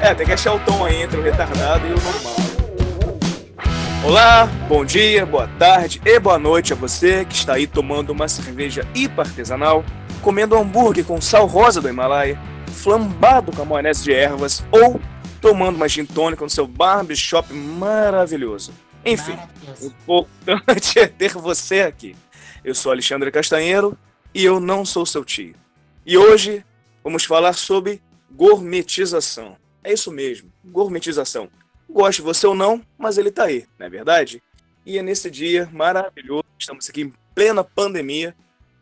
É, tem que achar o tom aí entre o retardado e o normal. Olá, bom dia, boa tarde e boa noite a você que está aí tomando uma cerveja hiper artesanal, comendo hambúrguer com sal rosa do Himalaia, flambado com a de ervas ou tomando uma gin tônica no seu barbershop maravilhoso. Enfim, o importante é ter você aqui. Eu sou Alexandre Castanheiro e eu não sou seu tio. E hoje vamos falar sobre gourmetização. É isso mesmo, gourmetização. Goste você ou não, mas ele tá aí, não é verdade? E é nesse dia maravilhoso, estamos aqui em plena pandemia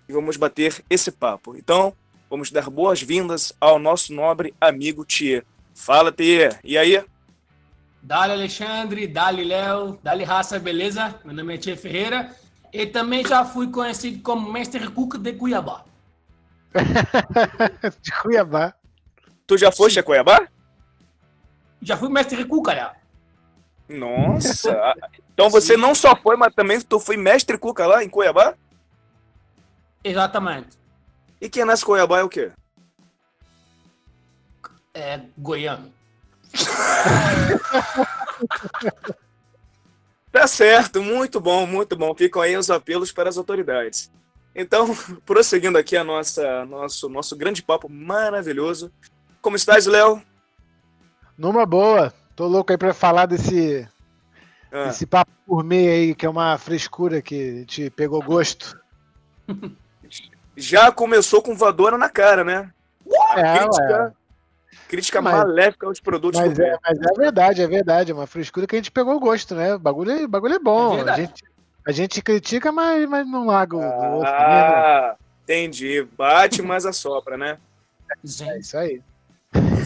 e vamos bater esse papo. Então, vamos dar boas-vindas ao nosso nobre amigo Thier. Fala, Thier. E aí? Dali Alexandre, Dali Léo, Dali Raça, beleza? Meu nome é Tia Ferreira e também já fui conhecido como Mestre Cook de Cuiabá. de Cuiabá. Tu já foste Sim. a Cuiabá? Já fui Mestre Cook, cara. Nossa! então você Sim. não só foi, mas também tu foi Mestre Cuca lá em Cuiabá? Exatamente. E quem nasce em Cuiabá é o quê? É goiano. tá certo, muito bom, muito bom. Ficam aí os apelos para as autoridades. Então, prosseguindo aqui a nossa nosso nosso grande papo maravilhoso. Como estás, Léo? Numa boa. Tô louco aí para falar desse ah. esse papo gourmet aí, que é uma frescura que te pegou gosto. Já começou com voadora na cara, né? É, crítica. Crítica mas, maléfica aos produtos mas é, mas é verdade, é verdade. É uma frescura que a gente pegou gosto, né? O bagulho, é, bagulho é bom. É a, gente, a gente critica, mas, mas não larga o ah, outro. Ah, entendi. Bate, mas assopra, né? É isso aí.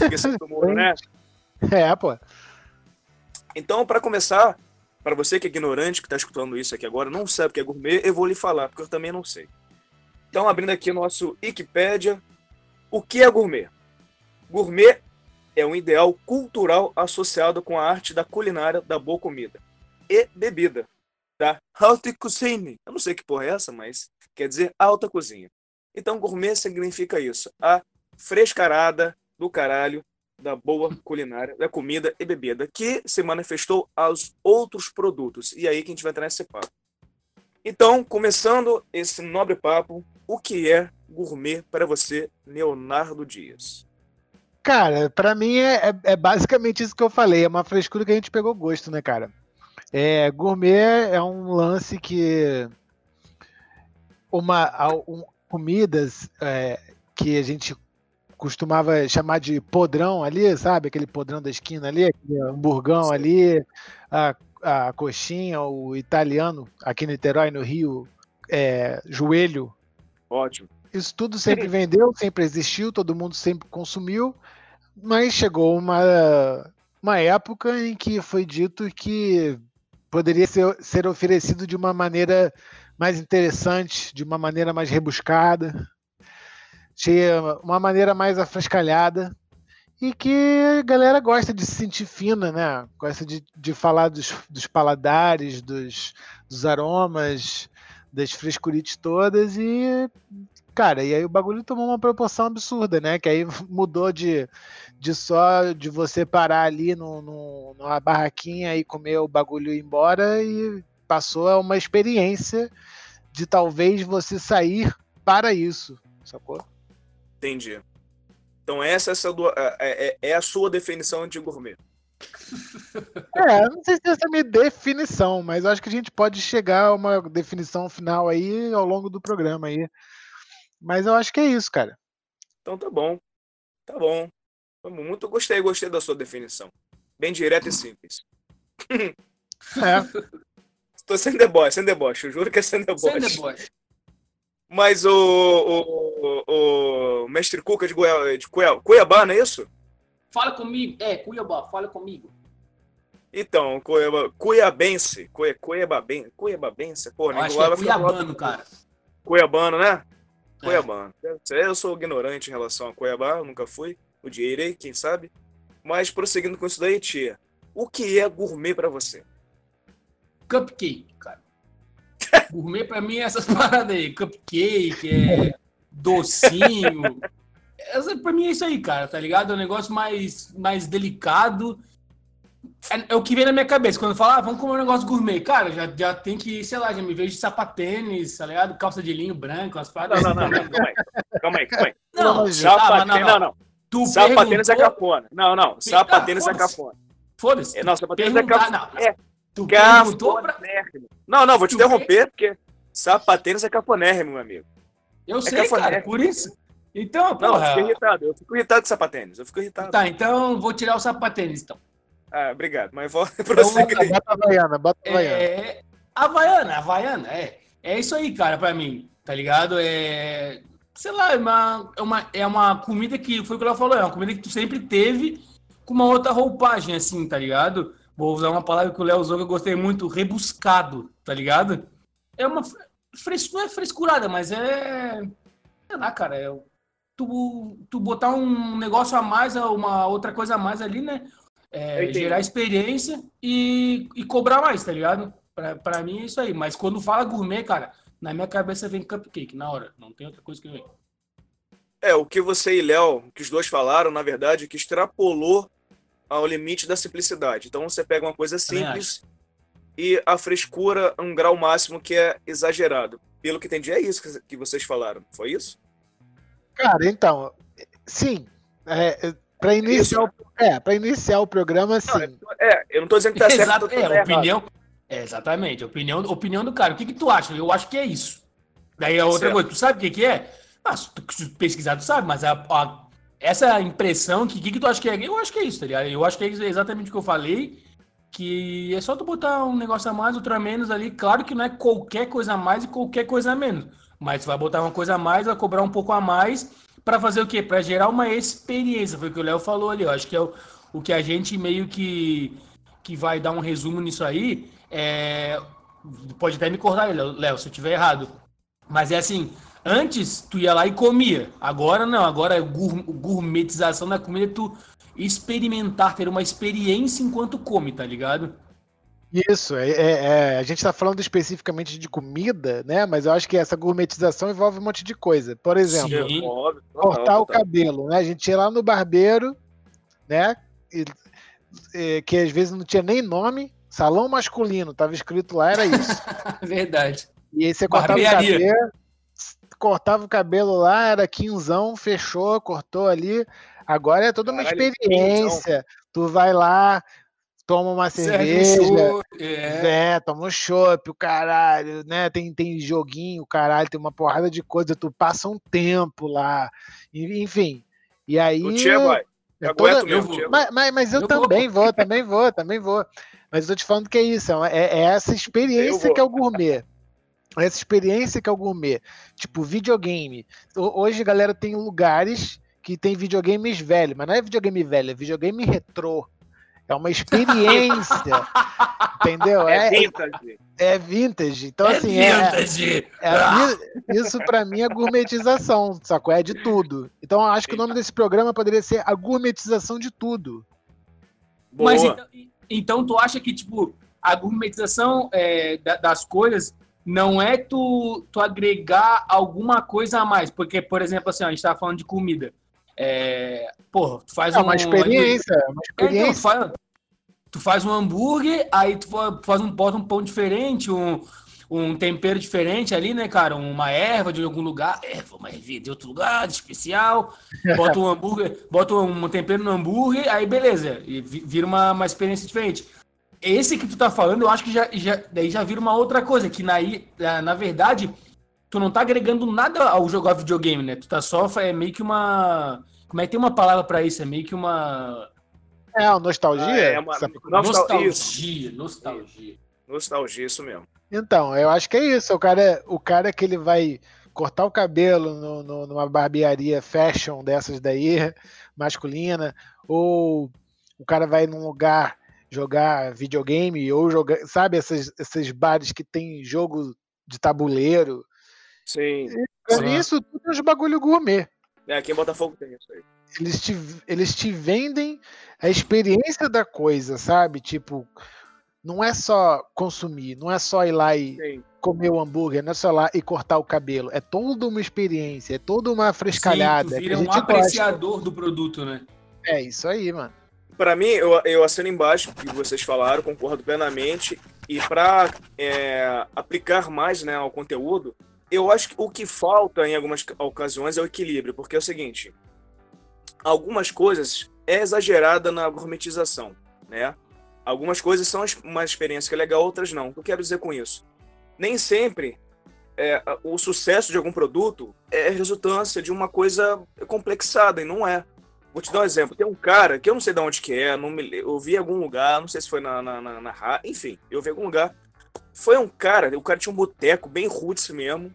Esqueci do muro, né? É, pô. Então, para começar, para você que é ignorante, que está escutando isso aqui agora, não sabe o que é gourmet, eu vou lhe falar, porque eu também não sei. Então, abrindo aqui o nosso Wikipédia, o que é gourmet? Gourmet é um ideal cultural associado com a arte da culinária da boa comida e bebida, da haute cuisine. Eu não sei que porra é essa, mas quer dizer alta cozinha. Então, gourmet significa isso, a frescarada do caralho da boa culinária, da comida e bebida, que se manifestou aos outros produtos. E aí que a gente vai entrar nesse papo. Então, começando esse nobre papo, o que é gourmet para você, Leonardo Dias? Cara, para mim é, é, é, basicamente isso que eu falei. É uma frescura que a gente pegou gosto, né, cara? É, gourmet é um lance que uma um, comidas é, que a gente costumava chamar de podrão ali, sabe? Aquele podrão da esquina ali, aquele hamburgão Sim. ali, a, a coxinha, o italiano aqui no Niterói, no Rio, é, joelho. Ótimo. Isso tudo sempre vendeu, sempre existiu, todo mundo sempre consumiu, mas chegou uma, uma época em que foi dito que poderia ser, ser oferecido de uma maneira mais interessante, de uma maneira mais rebuscada, de uma maneira mais afrescalhada e que a galera gosta de se sentir fina, né? Gosta de, de falar dos, dos paladares, dos, dos aromas, das frescurites todas e cara, e aí o bagulho tomou uma proporção absurda, né? Que aí mudou de, de só de você parar ali no, no, numa barraquinha e comer o bagulho e ir embora e passou a uma experiência de talvez você sair para isso, sacou? Entendi. Então essa é a sua, é, é, é a sua definição de gourmet. É, não sei se essa é a minha definição, mas acho que a gente pode chegar a uma definição final aí ao longo do programa aí. Mas eu acho que é isso, cara. Então tá bom. Tá bom. Muito gostei, gostei da sua definição. Bem direta e simples. É. Estou sem deboche, sem deboche. Eu juro que é sem deboche. Sem deboche. Mas o, o, o, o mestre Cuca de, Goiá, de Cuiabá, Cuiabá, não é isso? Fala comigo. É, Cuiabá, fala comigo. Então, Cuiabá, Cuiabense. Cuiabá, Cuiababense. Cuiababense. Pô, acho que é Cuiabano, cara. Cuiabano, né? É. Cuiabano. Eu sou ignorante em relação a Cuiabá, nunca fui. O direi, quem sabe. Mas prosseguindo com isso daí, tia. O que é gourmet pra você? Cupcake, cara. Gourmet pra mim é essas paradas aí. Cupcake, é docinho. Essa, pra mim é isso aí, cara, tá ligado? É um negócio mais, mais delicado. É, é o que vem na minha cabeça. Quando eu falo, ah, vamos comer um negócio gourmet. Cara, já, já tem que, sei lá, já me vejo de sapatênis, tá ligado? Calça de linho branco, as paradas. Não, não, não, não, calma aí. Calma aí, calma aí. Não, Não, Sapatênis, mas não, não. Tu Sapatênis é perguntou- cafona. Não, não. Sapatênis é foda-se. cafona. Foda-se. É, Não, sapatênis é não, É Tu perguntou pra... Não, não, vou te Tu interromper, porque sapatênis é cafonérrimo, meu amigo. Eu sei, cafonérrimo. cara, por isso. Então, Não, eu fico irritado. Eu fico irritado com sapatênis. Eu fico irritado. Tá, então vou tirar o sapatênis, então. Ah, obrigado. Mas vou Então, prosseguir aí. Bota a Havaiana, bota a Havaiana. É, Havaiana, Havaiana, é. É isso aí, cara, pra mim, tá ligado? É. Sei lá, é uma, é uma, é uma comida que, foi o que ela falou, é uma comida que tu sempre teve com uma outra roupagem, assim, tá ligado? Vou usar uma palavra que o Léo usou que eu gostei muito, rebuscado, tá ligado? É uma. Fres, não é frescurada, mas é. Sei lá, cara, é. Tu, tu botar um negócio a mais, uma outra coisa a mais ali, né? É, gerar experiência e, e cobrar mais, tá ligado? Pra, pra mim é isso aí. Mas quando fala gourmet, cara, na minha cabeça vem cupcake, na hora. Não tem outra coisa que vem. É, o que você e Léo, que os dois falaram, na verdade, é que extrapolou ao limite da simplicidade. Então você pega uma coisa simples e a frescura um grau máximo que é exagerado. Pelo que entendi, é isso que- que vocês falaram. Foi isso? Cara, então, sim. É, para iniciar, o, é, pra iniciar o programa, sim. Não, é, eu não tô dizendo que tá certo Exato, tá é, errado. opinião. É, exatamente, opinião, opinião do cara. O que, que tu acha? Eu acho que é isso. Daí a outra Certo. coisa, tu sabe o que, que é? Ah, se tu se tu pesquisar, tu sabe, mas a, a- essa impressão que o que, que tu acha que é? Eu acho que é isso, tá ligado? Eu acho que é exatamente o que eu falei. Que é só tu botar um negócio a mais, outro a menos ali. Claro que não é qualquer coisa a mais e qualquer coisa a menos. Mas tu vai botar uma coisa a mais, vai cobrar um pouco a mais pra fazer o quê? Pra gerar uma experiência. Foi o que o Léo falou ali. Eu acho que é o, o que a gente meio que, que vai dar um resumo nisso aí. É, pode até me cortar Léo, se eu tiver errado. Mas é assim, antes tu ia lá e comia. Agora não, agora é gour- gourmetização da comida, é tu experimentar, ter uma experiência enquanto come, tá ligado? Isso, é, é- é, a gente está falando especificamente de comida, né? Mas eu acho que essa gourmetização envolve um monte de coisa. Por exemplo, Sim. Cortar o cabelo, né? A gente ia lá no barbeiro, né? E- e- que às vezes não tinha nem nome, salão masculino, tava escrito lá, era isso. Verdade. E aí você cortava o Barbearia. cabelo, cortava o cabelo lá, era quinzão, fechou, cortou ali. Agora é toda uma Caralho, experiência. Tu vai lá, toma uma um cerveja, show, é. é, toma um chopp, o caralho, né? Tem, tem joguinho, caralho, tem uma porrada de coisa, tu passa um tempo lá, enfim. E aí. O Tia vai. é Aguento toda- mesmo, eu mas, mas, mas eu, Eu vou, também vou, também vou, também vou. Mas eu tô te falando que é isso, é, é essa Eu experiência vou. que é o gourmet. Essa experiência que é o gourmet. Tipo, videogame. Ho- Hoje, galera, tem lugares que tem videogames velho, mas não é videogame velho, é videogame retrô. É uma experiência. entendeu? É É, vintage. é vintage. Então, É assim, é, vintage. é- i- isso pra mim é gourmetização, sacou? É de tudo. Então, eu acho que o nome desse programa poderia ser a gourmetização de tudo. Boa. Mas então, então tu acha que, tipo, a gourmetização é, da- das coisas não é tu, tu agregar alguma coisa a mais? Porque, por exemplo, assim, ó, a gente tava falando de comida. É, porra, tu faz É um... uma experiência, é uma É, então, tu, experiência. faz, tu faz um hambúrguer, aí tu fa- faz um, bota um pão diferente, um, um tempero diferente ali, né, cara? Uma erva de algum lugar, erva, uma erva de outro lugar, de especial. Bota um hambúrguer, bota um tempero no hambúrguer, aí beleza, e vi- vira uma, uma experiência diferente. Esse que tu tá falando, eu acho que já, já, daí já vira uma outra coisa, que na, na verdade, tu não tá agregando nada ao jogar videogame, né? Tu tá só, é meio que uma... Como é que tem uma palavra pra isso? É meio que uma... É, a nostalgia. Ah, é uma- Essa- Nostal- Nostalgia, nostalgia. Nostalgia, isso mesmo. Então, eu acho que é isso. O cara, o cara que ele vai cortar o cabelo no- no- numa barbearia fashion dessas daí, masculina, ou o cara vai num lugar jogar videogame, ou jogar, sabe, esses, esses bares que tem jogo de tabuleiro. Sim. Isso tudo é uns bagulho gourmet. É, aqui em Botafogo tem isso aí. eles te, eles te vendem a experiência da coisa, sabe? Tipo, não é só consumir, não é só ir lá e Sim. comer o hambúrguer, não é só ir lá e cortar o cabelo. É toda uma experiência, é toda uma frescalhada. Sim, tu vira um apreciador gosta. do produto, né? É isso aí, mano. Para mim, eu, eu assino embaixo o que vocês falaram, concordo plenamente. E para é, aplicar mais né, ao conteúdo, eu acho que o que falta em algumas ocasiões é o equilíbrio, porque é o seguinte: algumas coisas é exagerada na gourmetização, né? Algumas coisas são uma experiência que é legal, outras não. O que eu quero dizer com isso? Nem sempre é, o sucesso de algum produto é resultância de uma coisa complexada, e não é. Vou te dar um exemplo. Tem um cara que eu não sei de onde que é, não me, eu vi em algum lugar, não sei se foi na, na, na, na enfim, eu vi em algum lugar. Foi um cara, o cara tinha um boteco bem roots mesmo,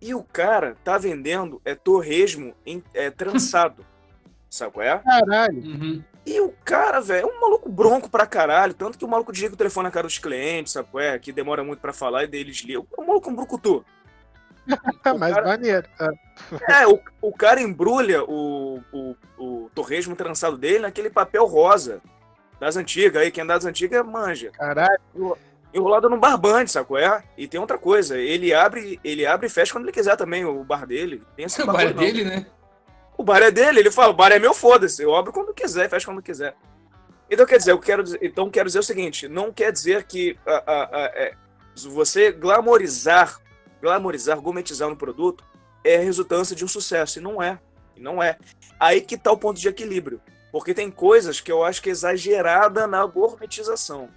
e o cara tá vendendo é torresmo em, é, trançado. Sabe qual é? Caralho. Uhum. E o cara, velho, é um maluco bronco pra caralho. Tanto que o maluco desliga o telefone na cara dos clientes, sabe qual é? Que demora muito pra falar e deles ligam. É um maluco um brucutu. Mas cara... maneiro. É, o, o cara embrulha o, o, o torresmo trançado dele naquele papel rosa das antigas. Aí, quem é das antigas manja. Caralho. Enrolado no barbante, qual é? E tem outra coisa, ele abre, ele abre e fecha quando ele quiser também, o bar dele. O bar é dele, né? O bar é dele, ele fala, o bar é meu, foda-se. Eu abro quando quiser, fecho quando quiser. Então quer dizer, eu quero dizer, então quero dizer o seguinte, não quer dizer que a, a, a, é, você glamorizar, glamorizar, gourmetizar um produto é resultância de um sucesso, e não é. E não é. Aí que tá o ponto de equilíbrio. Porque tem coisas que eu acho que é exagerada na gourmetização.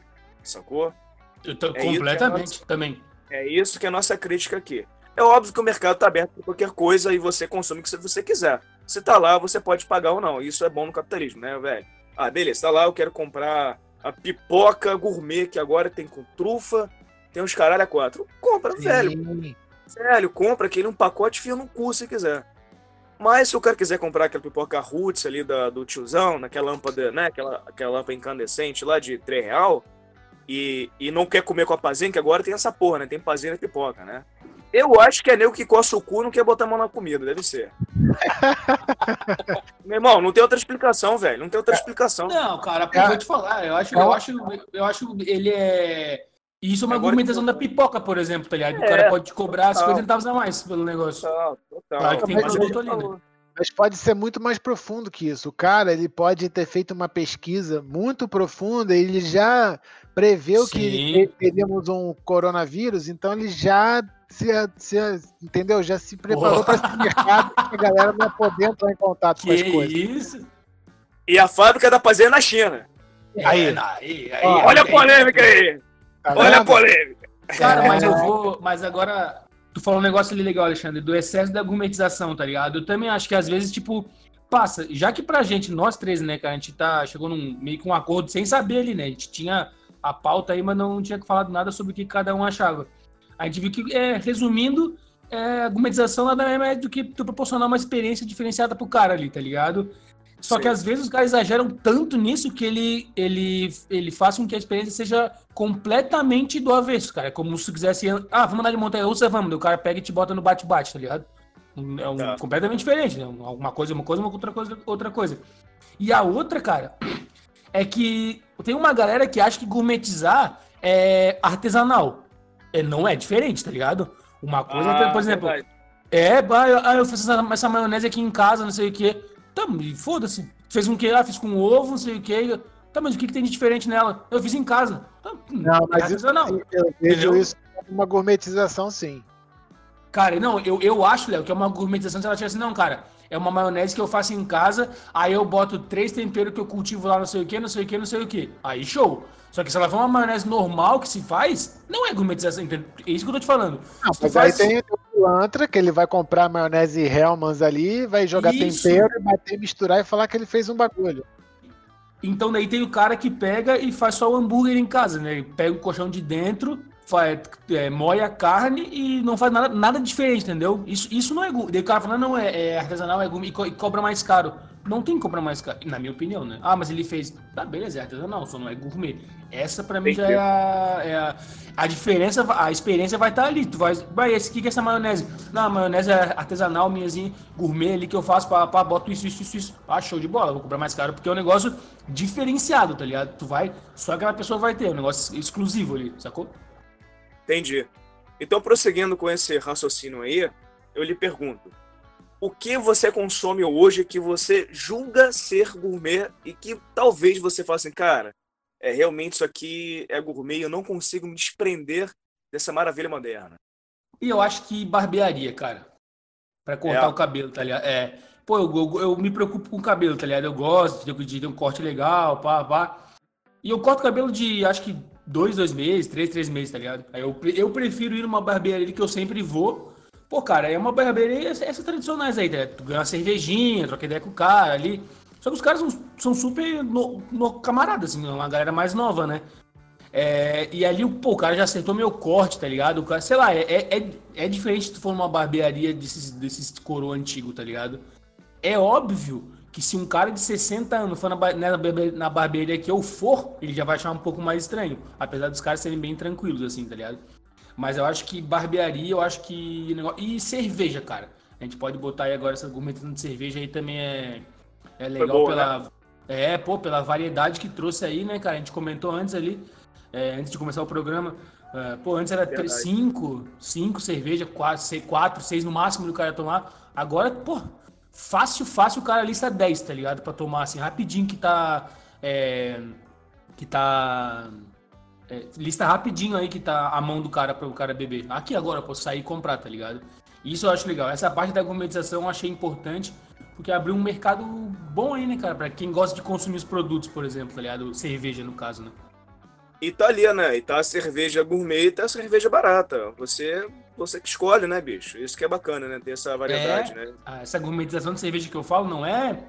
Sacou? Eu tô é completamente nossa, também. É isso que é a nossa crítica aqui. É óbvio que o mercado está aberto para qualquer coisa e você consome o que você quiser. Se tá lá, você pode pagar ou não. Isso é bom no capitalismo, né, velho? Ah, beleza, tá lá, eu quero comprar a pipoca gourmet que agora tem com trufa, tem uns caralho a quatro. Compra, Sim. velho. Velho, compra aquele um pacote fio no cu se quiser. Mas se o cara quiser comprar aquela pipoca roots ali da, do tiozão, naquela lâmpada, né? Aquela, aquela lâmpada incandescente lá de 3 real, e, e não quer comer com a pazinha, que agora tem essa porra, né? Tem pazinha e pipoca, né? Eu acho que é nego que coça o cu não quer botar a mão na comida, deve ser. Meu irmão, não tem outra explicação, velho. Não tem outra explicação. Não, cara, eu vou te falar. Eu acho, eu acho, eu acho ele é. Isso é uma Agora argumentação que... da pipoca, por exemplo, tá ligado? É, o cara pode te cobrar as 50 centavos a mais pelo negócio. Total, total. Claro que tem produto ali, né? Mas pode ser muito mais profundo que isso. O cara, ele pode ter feito uma pesquisa muito profunda, ele já preveu Sim. que teríamos um coronavírus, então ele já se, se entendeu? Já se preparou para esse mercado a galera não poder entrar em contato que com as coisas. Isso? E a fábrica da fazer na China. É, aí, aí, aí, olha a polêmica aí. Tá olha a polêmica. Cara, mas eu vou. Mas agora, tu falou um negócio ali legal, Alexandre, do excesso da argumentização, tá ligado? Eu também acho que às vezes, tipo, passa, já que pra gente, nós três, né, que a gente tá, chegou num meio que um acordo sem saber ali, né? A gente tinha a pauta aí, mas não tinha falado nada sobre o que cada um achava. A gente viu que, é, resumindo, é, a gometização nada mais é do que tu proporcionar uma experiência diferenciada pro cara ali, tá ligado? Só Sim. que às vezes os caras exageram tanto nisso que ele, ele, ele faz com que a experiência seja completamente do avesso, cara. É como se tu quisesse. Ah, vamos andar de montanha russa, vamos. O cara pega e te bota no bate-bate, tá ligado? É um, tá. completamente diferente, né? Alguma coisa, uma coisa, uma outra coisa, outra coisa. E a outra, cara, é que tem uma galera que acha que gourmetizar é artesanal. É, não é diferente, tá ligado? Uma coisa, ah, por exemplo, verdade. é, ah, eu fiz essa, essa, maionese aqui em casa, não sei o quê. Tá, foda-se. Fez um quê? Ah, fiz com ovo, não sei o quê. Tá, mas o que, que tem de diferente nela? Eu fiz em casa. Tá, não, mas isso, não. eu vejo isso como uma gourmetização, sim. Cara, não, eu, eu acho, Léo, que é uma gourmetização se ela tivesse, não, cara, é uma maionese que eu faço em casa, aí eu boto três temperos que eu cultivo lá, não sei o que, não sei o que, não sei o que. Aí show. Só que se ela for uma maionese normal que se faz, não é gourmetização. É isso que eu tô te falando. Não, mas faz... aí tem o pilantra, que ele vai comprar a maionese Hellmann's ali, vai jogar isso. tempero, bater, misturar e falar que ele fez um bagulho. Então daí tem o cara que pega e faz só o hambúrguer em casa, né? Ele pega o colchão de dentro, faz, é, moe a carne e não faz nada, nada diferente, entendeu? Isso, isso não é Daí o cara fala, não, é, é artesanal, é e, co e cobra mais caro. Não tem que comprar mais caro, na minha opinião, né? Ah, mas ele fez. Tá, beleza, é artesanal, só não é gourmet. Essa pra mim já é a, é a, a. diferença, a experiência vai estar tá ali. Tu vai. Vai, esse aqui que é essa maionese? Não, a maionese é artesanal, minhazinha, gourmet ali que eu faço pra, pra boto isso, isso, isso, isso. Ah, show de bola, vou comprar mais caro, porque é um negócio diferenciado, tá ligado? Tu vai. Só aquela pessoa vai ter, é um negócio exclusivo ali, sacou? Entendi. Então, prosseguindo com esse raciocínio aí, eu lhe pergunto: o que você consome hoje que você julga ser gourmet e que talvez você fale assim, cara, é realmente isso aqui é gourmet eu não consigo me desprender dessa maravilha moderna? E eu acho que barbearia, cara. Pra cortar é. o cabelo, tá ligado? É. Pô, eu, eu, eu, me preocupo com o cabelo, tá ligado? Eu gosto de, de ter um corte legal, pá, pá. E eu corto o cabelo de, acho que dois, dois meses, três, três meses, tá ligado? Aí eu, eu prefiro ir numa barbearia que eu sempre vou Pô, cara, é uma barbearia essas tradicionais aí, né? Tu ganha uma cervejinha, troca ideia com o cara ali. Só que os caras são, são super no, no camaradas, assim, uma galera mais nova, né? É, e ali, pô, o cara já acertou meu corte, tá ligado? O cara, sei lá, é, é, é, é diferente se tu for numa barbearia desses, desses coroa antigo, tá ligado? É óbvio que se um cara de 60 anos for na, na, na barbearia que eu for, ele já vai achar um pouco mais estranho. Apesar dos caras serem bem tranquilos, assim, tá ligado? Mas eu acho que barbearia, eu acho que. E cerveja, cara. A gente pode botar aí agora essa argumentação de cerveja aí também é, é legal pela. Né? É, pô, pela variedade que trouxe aí, né, cara? A gente comentou antes ali, é, antes de começar o programa. É, pô, antes era três, cinco, cinco cerveja, quatro, seis, quatro, seis no máximo do cara tomar. Agora, pô, fácil, fácil o cara lista 10, tá ligado? Pra tomar assim, rapidinho que tá. É, que tá é, lista rapidinho aí que tá a mão do cara para o cara beber. Aqui agora eu posso sair e comprar, tá ligado? Isso eu acho legal. Essa parte da gourmetização eu achei importante, porque abriu um mercado bom aí, né, cara? Pra quem gosta de consumir os produtos, por exemplo, tá ligado? Cerveja, no caso, né? E tá ali, né? E tá a cerveja gourmet e tá a cerveja barata. Você, você que escolhe, né, bicho? Isso que é bacana, né? Ter essa variedade, é, né? Essa gourmetização de cerveja que eu falo não é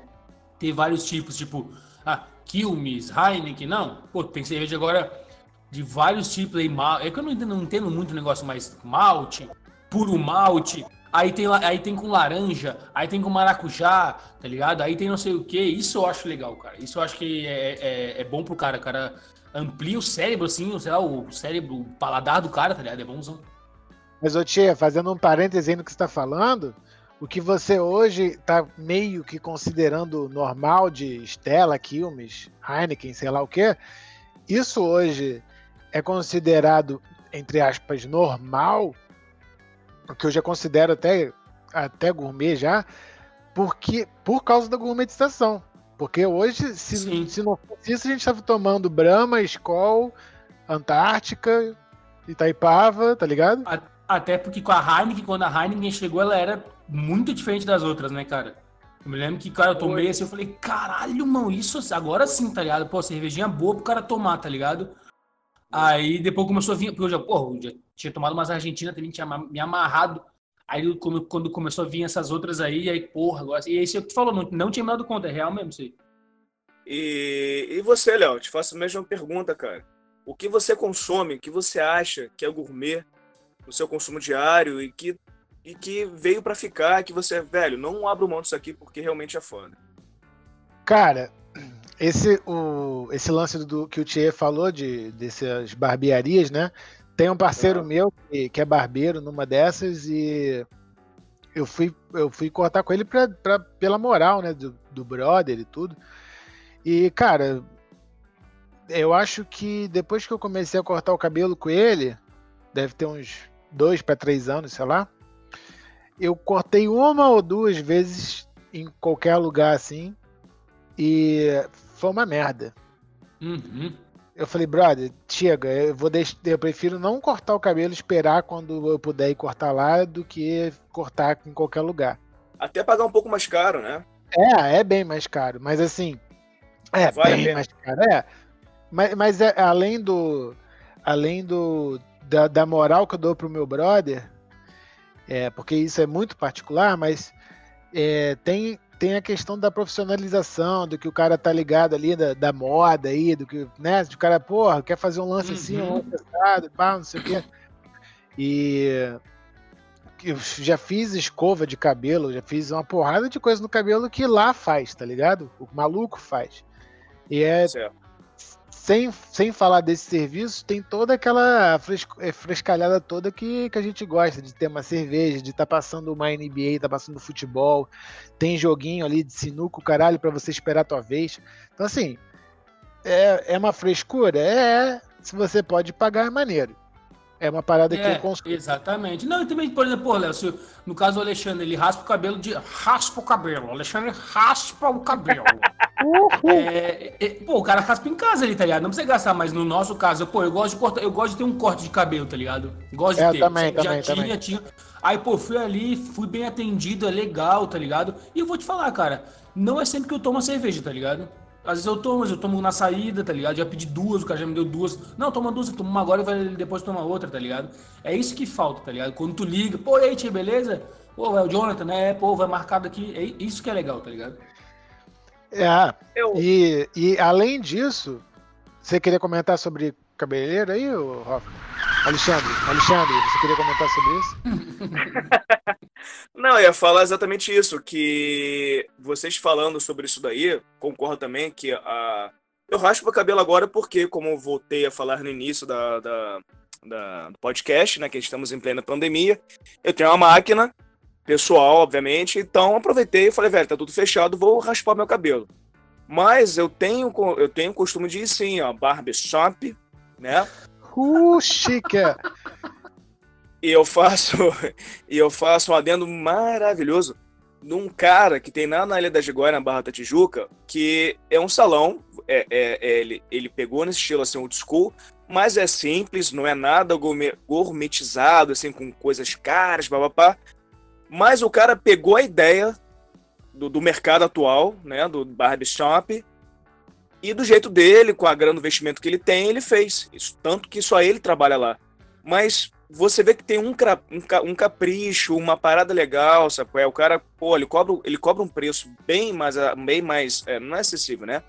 ter vários tipos, tipo, ah, Quilmes, Heineken, não. Pô, tem cerveja agora de vários tipos aí, mal. É que eu não entendo, não entendo muito o negócio, mas malte, puro malte, aí tem, aí tem com laranja, aí tem com maracujá, tá ligado? Aí tem não sei o que. Isso eu acho legal, cara. Isso eu acho que é, é, é bom pro cara. Cara amplia o cérebro, assim, sei lá, o cérebro, o paladar do cara, tá ligado? É bonzão. Mas, ô Tia, fazendo um parêntese aí no que você tá falando, o que você hoje tá meio que considerando normal de Stella, Quilmes, Heineken, sei lá o quê, isso hoje é considerado, entre aspas, normal, o que eu já considero até, até gourmet já, porque por causa da gourmetização. Porque hoje, se, se não fosse isso, a gente estava tomando Brahma, Skol, Antártica, Itaipava, tá ligado? Até porque com a Heineken, quando a Heineken chegou, ela era muito diferente das outras, né, cara? Eu me lembro que, cara, eu tomei assim, eu falei, caralho, mano, isso agora sim, tá ligado? Pô, cervejinha boa pro cara tomar, tá ligado? Aí depois começou a vir, porque eu já, porra, eu já tinha tomado umas Argentina também, tinha me amarrado. Aí quando começou a vir essas outras aí, aí, porra, agora. E aí você falou, não, não tinha me dado conta, é real mesmo isso aí. E, e você, Léo, te faço a mesma pergunta, cara. O que você consome, o que você acha que é gourmet no seu consumo diário e que, e que veio para ficar, que você, velho, não abra mão disso aqui porque realmente é foda? Cara, esse, o, esse lance do, que o Thier falou de dessas barbearias, né? Tem um parceiro meu que, que, é barbeiro numa dessas e eu fui, eu fui cortar com ele pra, pra, pela moral, né? Do, do brother e tudo. E, cara, eu acho que depois que eu comecei a cortar o cabelo com ele, deve ter uns dois para três anos, sei lá. Eu cortei uma ou duas vezes em qualquer lugar assim. E foi uma merda. Uhum. Eu falei, brother, chega, eu vou deixar, eu prefiro não cortar o cabelo, esperar quando eu puder ir cortar lá, do que cortar em qualquer lugar. Até pagar um pouco mais caro, né? É, é bem mais caro, mas assim, é Vai bem mais caro, é. Mas, mas é, além do, além do da, da moral que eu dou pro meu brother, é, porque isso é muito particular, mas é, tem tem a questão da profissionalização, do que o cara tá ligado ali, da, da moda aí, do que, né? De cara, porra, quer fazer um lance uhum. assim, um lance assado, pá, não sei o quê. E, eu já fiz escova de cabelo, já fiz uma porrada de coisa no cabelo que lá faz, tá ligado? O maluco faz. E é. Certo. Sem, sem falar desse serviço, tem toda aquela fresco, é, frescalhada toda que, que a gente gosta, de ter uma cerveja, de estar tá passando uma NBA, tá passando futebol, tem joguinho ali de sinuco, caralho, para você esperar a tua vez. Então, assim, é, é uma frescura? É, se você pode pagar, é maneiro. É uma parada é, que eu consumo. Exatamente. Não, e também, por exemplo, pô, Léo, se, no caso do Alexandre, ele raspa o cabelo de. Raspa o cabelo. O Alexandre raspa o cabelo. é, é, pô, o cara raspa em casa ali, tá ligado? Não precisa gastar, mas no nosso caso, pô, eu gosto de cortar, eu gosto de ter um corte de cabelo, tá ligado? Gosto de é, ter. Também, já também, tinha, também. tinha. Aí, pô, fui ali, fui bem atendido, é legal, tá ligado? E eu vou te falar, cara, não é sempre que eu tomo cerveja, tá ligado? Às vezes eu tomo, mas eu tomo na saída, tá ligado? Já pedi duas, o cara já me deu duas. Não, toma duas, toma uma agora e depois toma outra, tá ligado? É isso que falta, tá ligado? Quando tu liga, pô, e aí, tia, beleza? Pô, é o Jonathan, né? Pô, vai marcado aqui. É isso que é legal, tá ligado? É. Eu... E, e além disso, você queria comentar sobre cabeleireiro aí, Rafa? Alexandre, Alexandre, você queria comentar sobre isso? Não, eu ia falar exatamente isso, que vocês falando sobre isso daí, concordo também que a... eu raspo o cabelo agora porque, como eu voltei a falar no início da, da, da, do podcast, né, que estamos em plena pandemia, eu tenho uma máquina pessoal, obviamente, então aproveitei e falei, velho, tá tudo fechado, vou raspar meu cabelo. Mas eu tenho eu tenho o costume de ir sim, ó, barbershop, né? Uh, chique! E eu faço e eu faço um adendo maravilhoso num cara que tem lá na Ilha da Gigóia, na Barra da Tijuca, que é um salão, é, é, é, ele, ele pegou nesse estilo assim, old school, mas é simples, não é nada gourmetizado, assim, com coisas caras, papapá. Mas o cara pegou a ideia do, do mercado atual, né, do barbershop, e do jeito dele, com a grana do investimento que ele tem, ele fez. Isso, tanto que só ele trabalha lá. Mas você vê que tem um, um, um capricho, uma parada legal, sabe? É, o cara, pô, ele cobra, ele cobra um preço bem mais, bem mais é, não é acessível, né?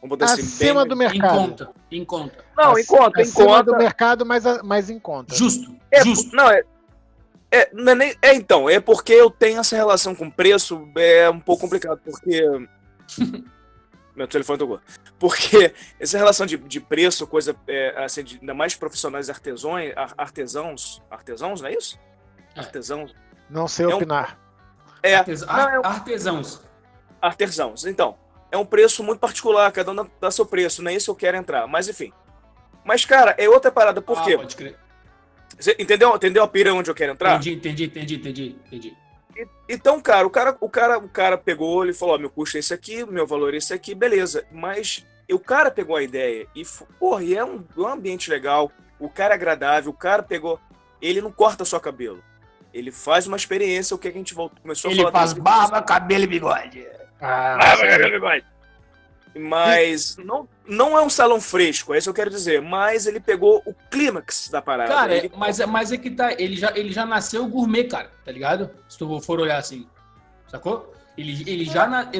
Vamos botar assim, Acima bem, do mercado. Em conta, em conta. Não, em conta, em conta. do mercado, mas, mas em conta. Justo, é, justo. Não, é, é, não é, nem, é, então, é porque eu tenho essa relação com preço, é um pouco complicado, porque meu telefone tocou. Porque essa relação de, de preço, coisa é, assim, de, ainda mais profissionais artesões, artesãos, artesãos, não é isso? É. Artesãos. Não sei é opinar. Um, é, Artes, não, é um, artesãos. Artesãos. Então, é um preço muito particular, cada um dá, dá seu preço, não é isso que eu quero entrar, mas enfim. Mas, cara, é outra parada, por ah, quê? Pode crer. Você entendeu, entendeu a pira onde eu quero entrar? Entendi, entendi, entendi, entendi, entendi. Então, cara, o cara, o cara, o cara pegou, ele falou: meu custo é esse aqui, meu valor é esse aqui, beleza. Mas o cara pegou a ideia e, porra, e é um, um ambiente legal, o cara é agradável, o cara pegou. Ele não corta só cabelo. Ele faz uma experiência, o que a gente voltou, começou ele a falar. Ele faz barba, cabelo e bigode. Ah, barba, cabelo e bigode. Mas não, não é um salão fresco, é isso que eu quero dizer. Mas ele pegou o clímax da parada. Cara, ele... mas, mas é que tá. Ele já, ele já nasceu gourmet, cara, tá ligado? Se tu for olhar assim. Sacou? Ele, ele já. Na,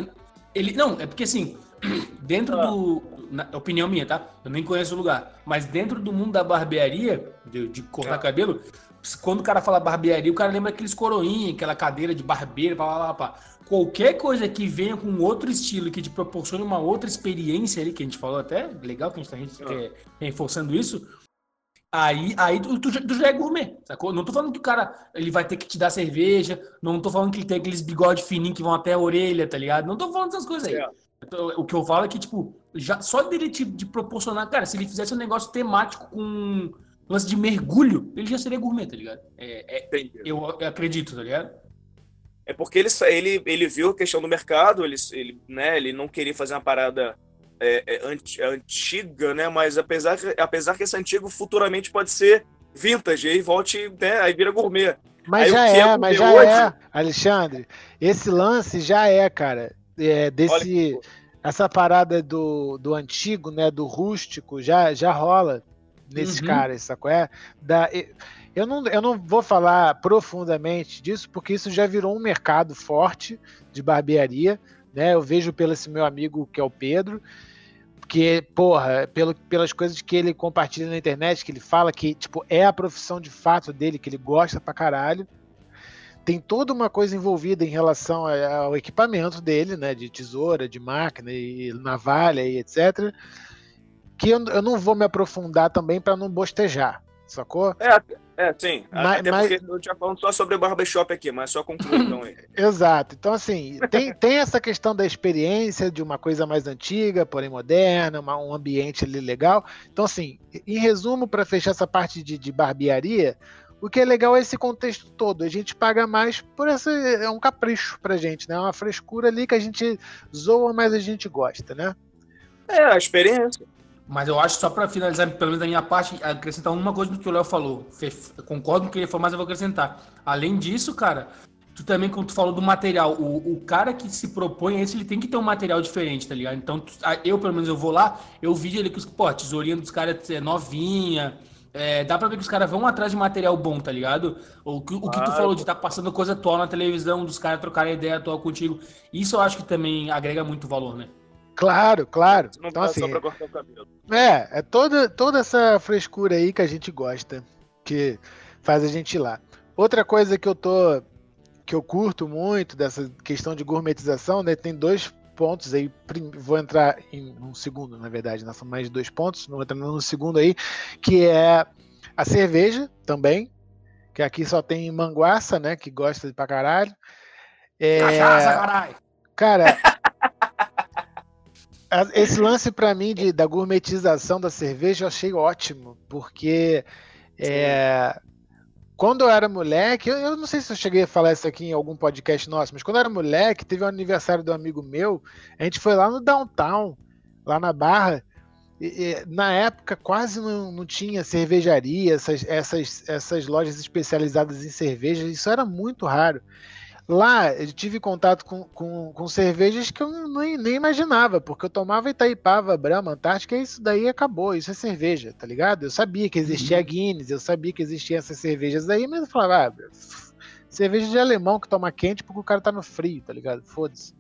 ele, não, é porque assim, dentro ah. do. Na, opinião minha, tá? Eu nem conheço o lugar. Mas dentro do mundo da barbearia, de, de cortar ah. cabelo, quando o cara fala barbearia, o cara lembra aqueles coroinhas, aquela cadeira de barbeiro, pá, pá, pá qualquer coisa que venha com outro estilo, que te proporcione uma outra experiência ali, que a gente falou até, legal que a gente está é, reforçando isso, aí, aí tu, tu, tu, já é gourmet, sacou? Não tô falando que o cara ele vai ter que te dar cerveja, não tô falando que ele tem aqueles bigode fininhos que vão até a orelha, tá ligado? Não tô falando dessas coisas aí. É. O que eu falo é que, tipo, já, só dele te de proporcionar, cara, se ele fizesse um negócio temático com lance de mergulho, ele já seria gourmet, tá ligado? É, é eu, eu acredito, tá ligado? É porque ele, ele, ele viu a questão do mercado, ele, ele, né, ele não queria fazer uma parada é, é, antiga, né? Mas apesar, apesar que esse antigo futuramente pode ser vintage, aí volte, né, aí vira gourmet. Mas aí, já é, mas já hoje... é, Alexandre. Esse lance já é, cara. É, desse, essa parada do, do antigo, né? Do rústico, já, já rola nesses uhum. caras, sacou? É? Da, eu não, eu não vou falar profundamente disso, porque isso já virou um mercado forte de barbearia. Né? Eu vejo pelo esse meu amigo que é o Pedro, que, porra, pelo, pelas coisas que ele compartilha na internet, que ele fala que tipo, é a profissão de fato dele, que ele gosta pra caralho. tem toda uma coisa envolvida em relação ao equipamento dele, né? De tesoura, de máquina e navalha e etc. Que eu, eu não vou me aprofundar também para não bostejar, sacou? É, é, sim. Mas, Até mas... porque eu tinha falando só sobre barbershop aqui, mas só concluir então aí. Exato. Então, assim, tem, tem essa questão da experiência de uma coisa mais antiga, porém moderna, uma, um ambiente ali legal. Então, assim, em resumo, para fechar essa parte de, de barbearia, o que é legal é esse contexto todo. A gente paga mais por essa. É um capricho pra gente, né? É uma frescura ali que a gente zoa, mas a gente gosta, né? É, a experiência. Mas eu acho, só para finalizar, pelo menos da minha parte, acrescentar uma coisa do que o Léo falou. Eu concordo com o que ele falou, mas eu vou acrescentar. Além disso, cara, tu também, quando tu falou do material, o, o cara que se propõe a esse, ele tem que ter um material diferente, tá ligado? Então, tu, eu, pelo menos, eu vou lá, eu vi ali que, pô, a tesourinha dos caras é novinha, é, dá pra ver que os caras vão atrás de material bom, tá ligado? O, que, o que tu falou de estar tá passando coisa atual na televisão, dos caras trocarem ideia atual contigo, isso eu acho que também agrega muito valor, né? Claro, claro. Não então, assim, só pra cortar o cabelo. É, é toda, toda essa frescura aí que a gente gosta, que faz a gente ir lá. Outra coisa que eu tô que eu curto muito dessa questão de gourmetização, né? Tem dois pontos aí, vou entrar em um segundo, na verdade, nós né, são mais de dois pontos, não entrando no segundo aí, que é a cerveja também, que aqui só tem manguaça, né? Que gosta de pra caralho. É, Cachaça, caralho! Cara, esse lance para mim de, da gourmetização da cerveja eu achei ótimo, porque é, quando eu era moleque, eu, eu, não sei se eu cheguei a falar isso aqui em algum podcast nosso, mas quando eu era moleque, teve um aniversário do amigo meu, a gente foi lá no downtown, lá na Barra, e, e, na época quase não, não tinha cervejaria, essas, essas, essas lojas especializadas em cerveja, isso era muito raro. Lá eu tive contato com, com, com cervejas que eu nem, nem imaginava, porque eu tomava Itaipava, Brahma, Antártica, e isso daí acabou, isso é cerveja, tá ligado? Eu sabia que existia uhum. Guinness, eu sabia que existiam essas cervejas aí, mas eu falava, ah, cerveja de alemão que toma quente porque o cara tá no frio, tá ligado? Foda-se.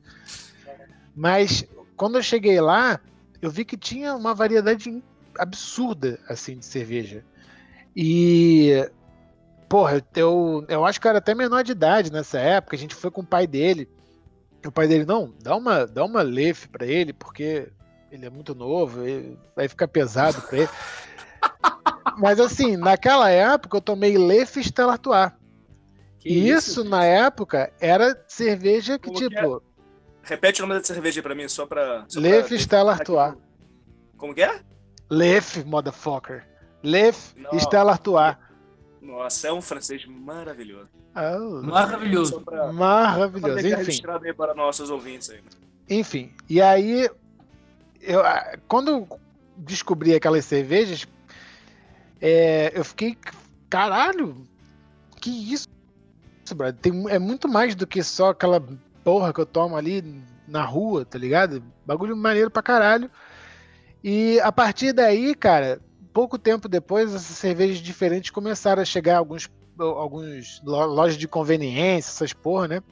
Mas quando eu cheguei lá, eu vi que tinha uma variedade absurda, assim, de cerveja. E Porra, eu, eu acho que eu era até menor de idade nessa época. A gente foi com o pai dele. O pai dele, não, dá uma, dá uma Lef pra ele, porque ele é muito novo, vai ficar pesado pra ele. Mas assim, naquela época eu tomei Lef Stella Artois. E isso, na época, era cerveja que, Como tipo. Que é? Repete o nome da cerveja pra mim, só pra. Só Lef pra... Stella Artois. Como que é? Lef, motherfucker. Lef Stella Artois. Nossa, é um francês maravilhoso. Oh, maravilhoso. Pra, maravilhoso. Pra Enfim. Aí para nossos ouvintes aí. Enfim, e aí, eu, quando descobri aquelas cervejas, é, eu fiquei, caralho, que isso, brother? Tem, é muito mais do que só aquela porra que eu tomo ali na rua, tá ligado? Bagulho maneiro pra caralho. E a partir daí, cara, pouco tempo depois, essas cervejas diferentes começaram a chegar alguns alguns lojas de conveniência, essas porra, né?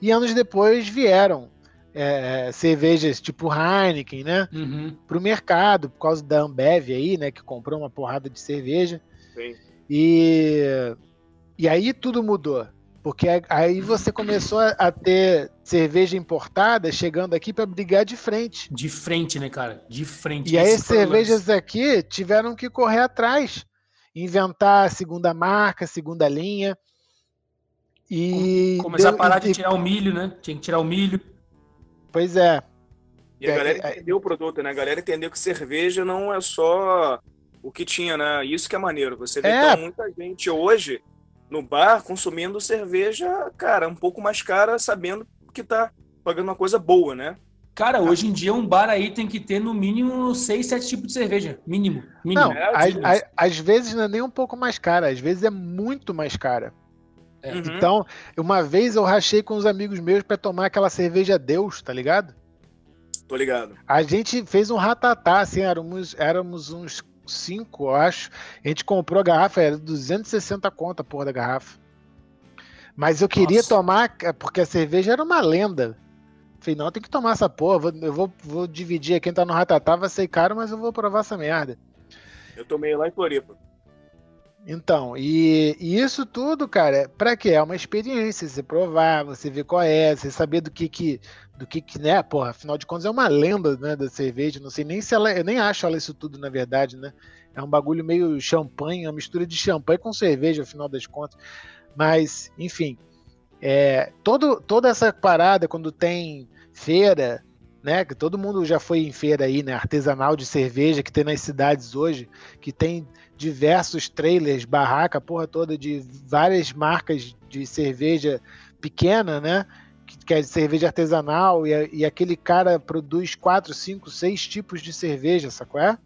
E anos depois vieram é, cervejas tipo Heineken, né? Uhum. Pro mercado, por causa da Ambev aí, né? Que comprou uma porrada de cerveja. Sim. E, e aí tudo mudou. Porque aí você começou a ter cerveja importada chegando aqui para brigar de frente. De frente, né, cara? De frente. E aí as cervejas aqui tiveram que correr atrás, inventar segunda marca, segunda linha. E começar deu, a parar e, de tirar o milho, né? Tinha que tirar o milho. Pois é. E a é, galera é, entendeu o produto, né? A galera entendeu que cerveja não é só o que tinha, né? Isso que é maneiro. Você vê é. muita gente hoje no bar consumindo cerveja, cara, um pouco mais cara, sabendo que tá pagando uma coisa boa, né? Cara, hoje em dia um bar aí tem que ter no mínimo seis, sete tipos de cerveja. Mínimo. mínimo. Não, é, às, às, vezes não é nem um pouco mais cara, às vezes é muito mais cara. É. Uhum. Então, uma vez eu rachei com uns amigos meus para tomar aquela cerveja Deus, tá ligado? Tô ligado. A gente fez um ratatá, assim, éramos, éramos uns 5, eu acho. A gente comprou a garrafa, era 260 conta, porra da garrafa. Mas eu queria Nossa. tomar, porque a cerveja era uma lenda. Falei, não, tem que tomar essa porra. Eu vou, vou dividir. Quem tá no Ratatá vai ser caro, mas eu vou provar essa merda. Eu tomei lá em Floripa. Então, e, e isso tudo, cara, para quê? É uma experiência, você provar, você ver qual é, você saber do que que, do que que, né, porra, afinal de contas é uma lenda, né, da cerveja, não sei nem se ela, eu nem acho ela isso tudo, na verdade, né, é um bagulho meio champanhe, uma mistura de champanhe com cerveja, afinal das contas, mas, enfim, é, todo, toda essa parada, quando tem feira, né? Que todo mundo já foi em feira aí, né? Artesanal de cerveja que tem nas cidades hoje, que tem diversos trailers, barraca, porra toda de várias marcas de cerveja pequena, né? Que, é de cerveja artesanal e, e, aquele cara produz quatro, cinco, seis tipos de cerveja, sacou é?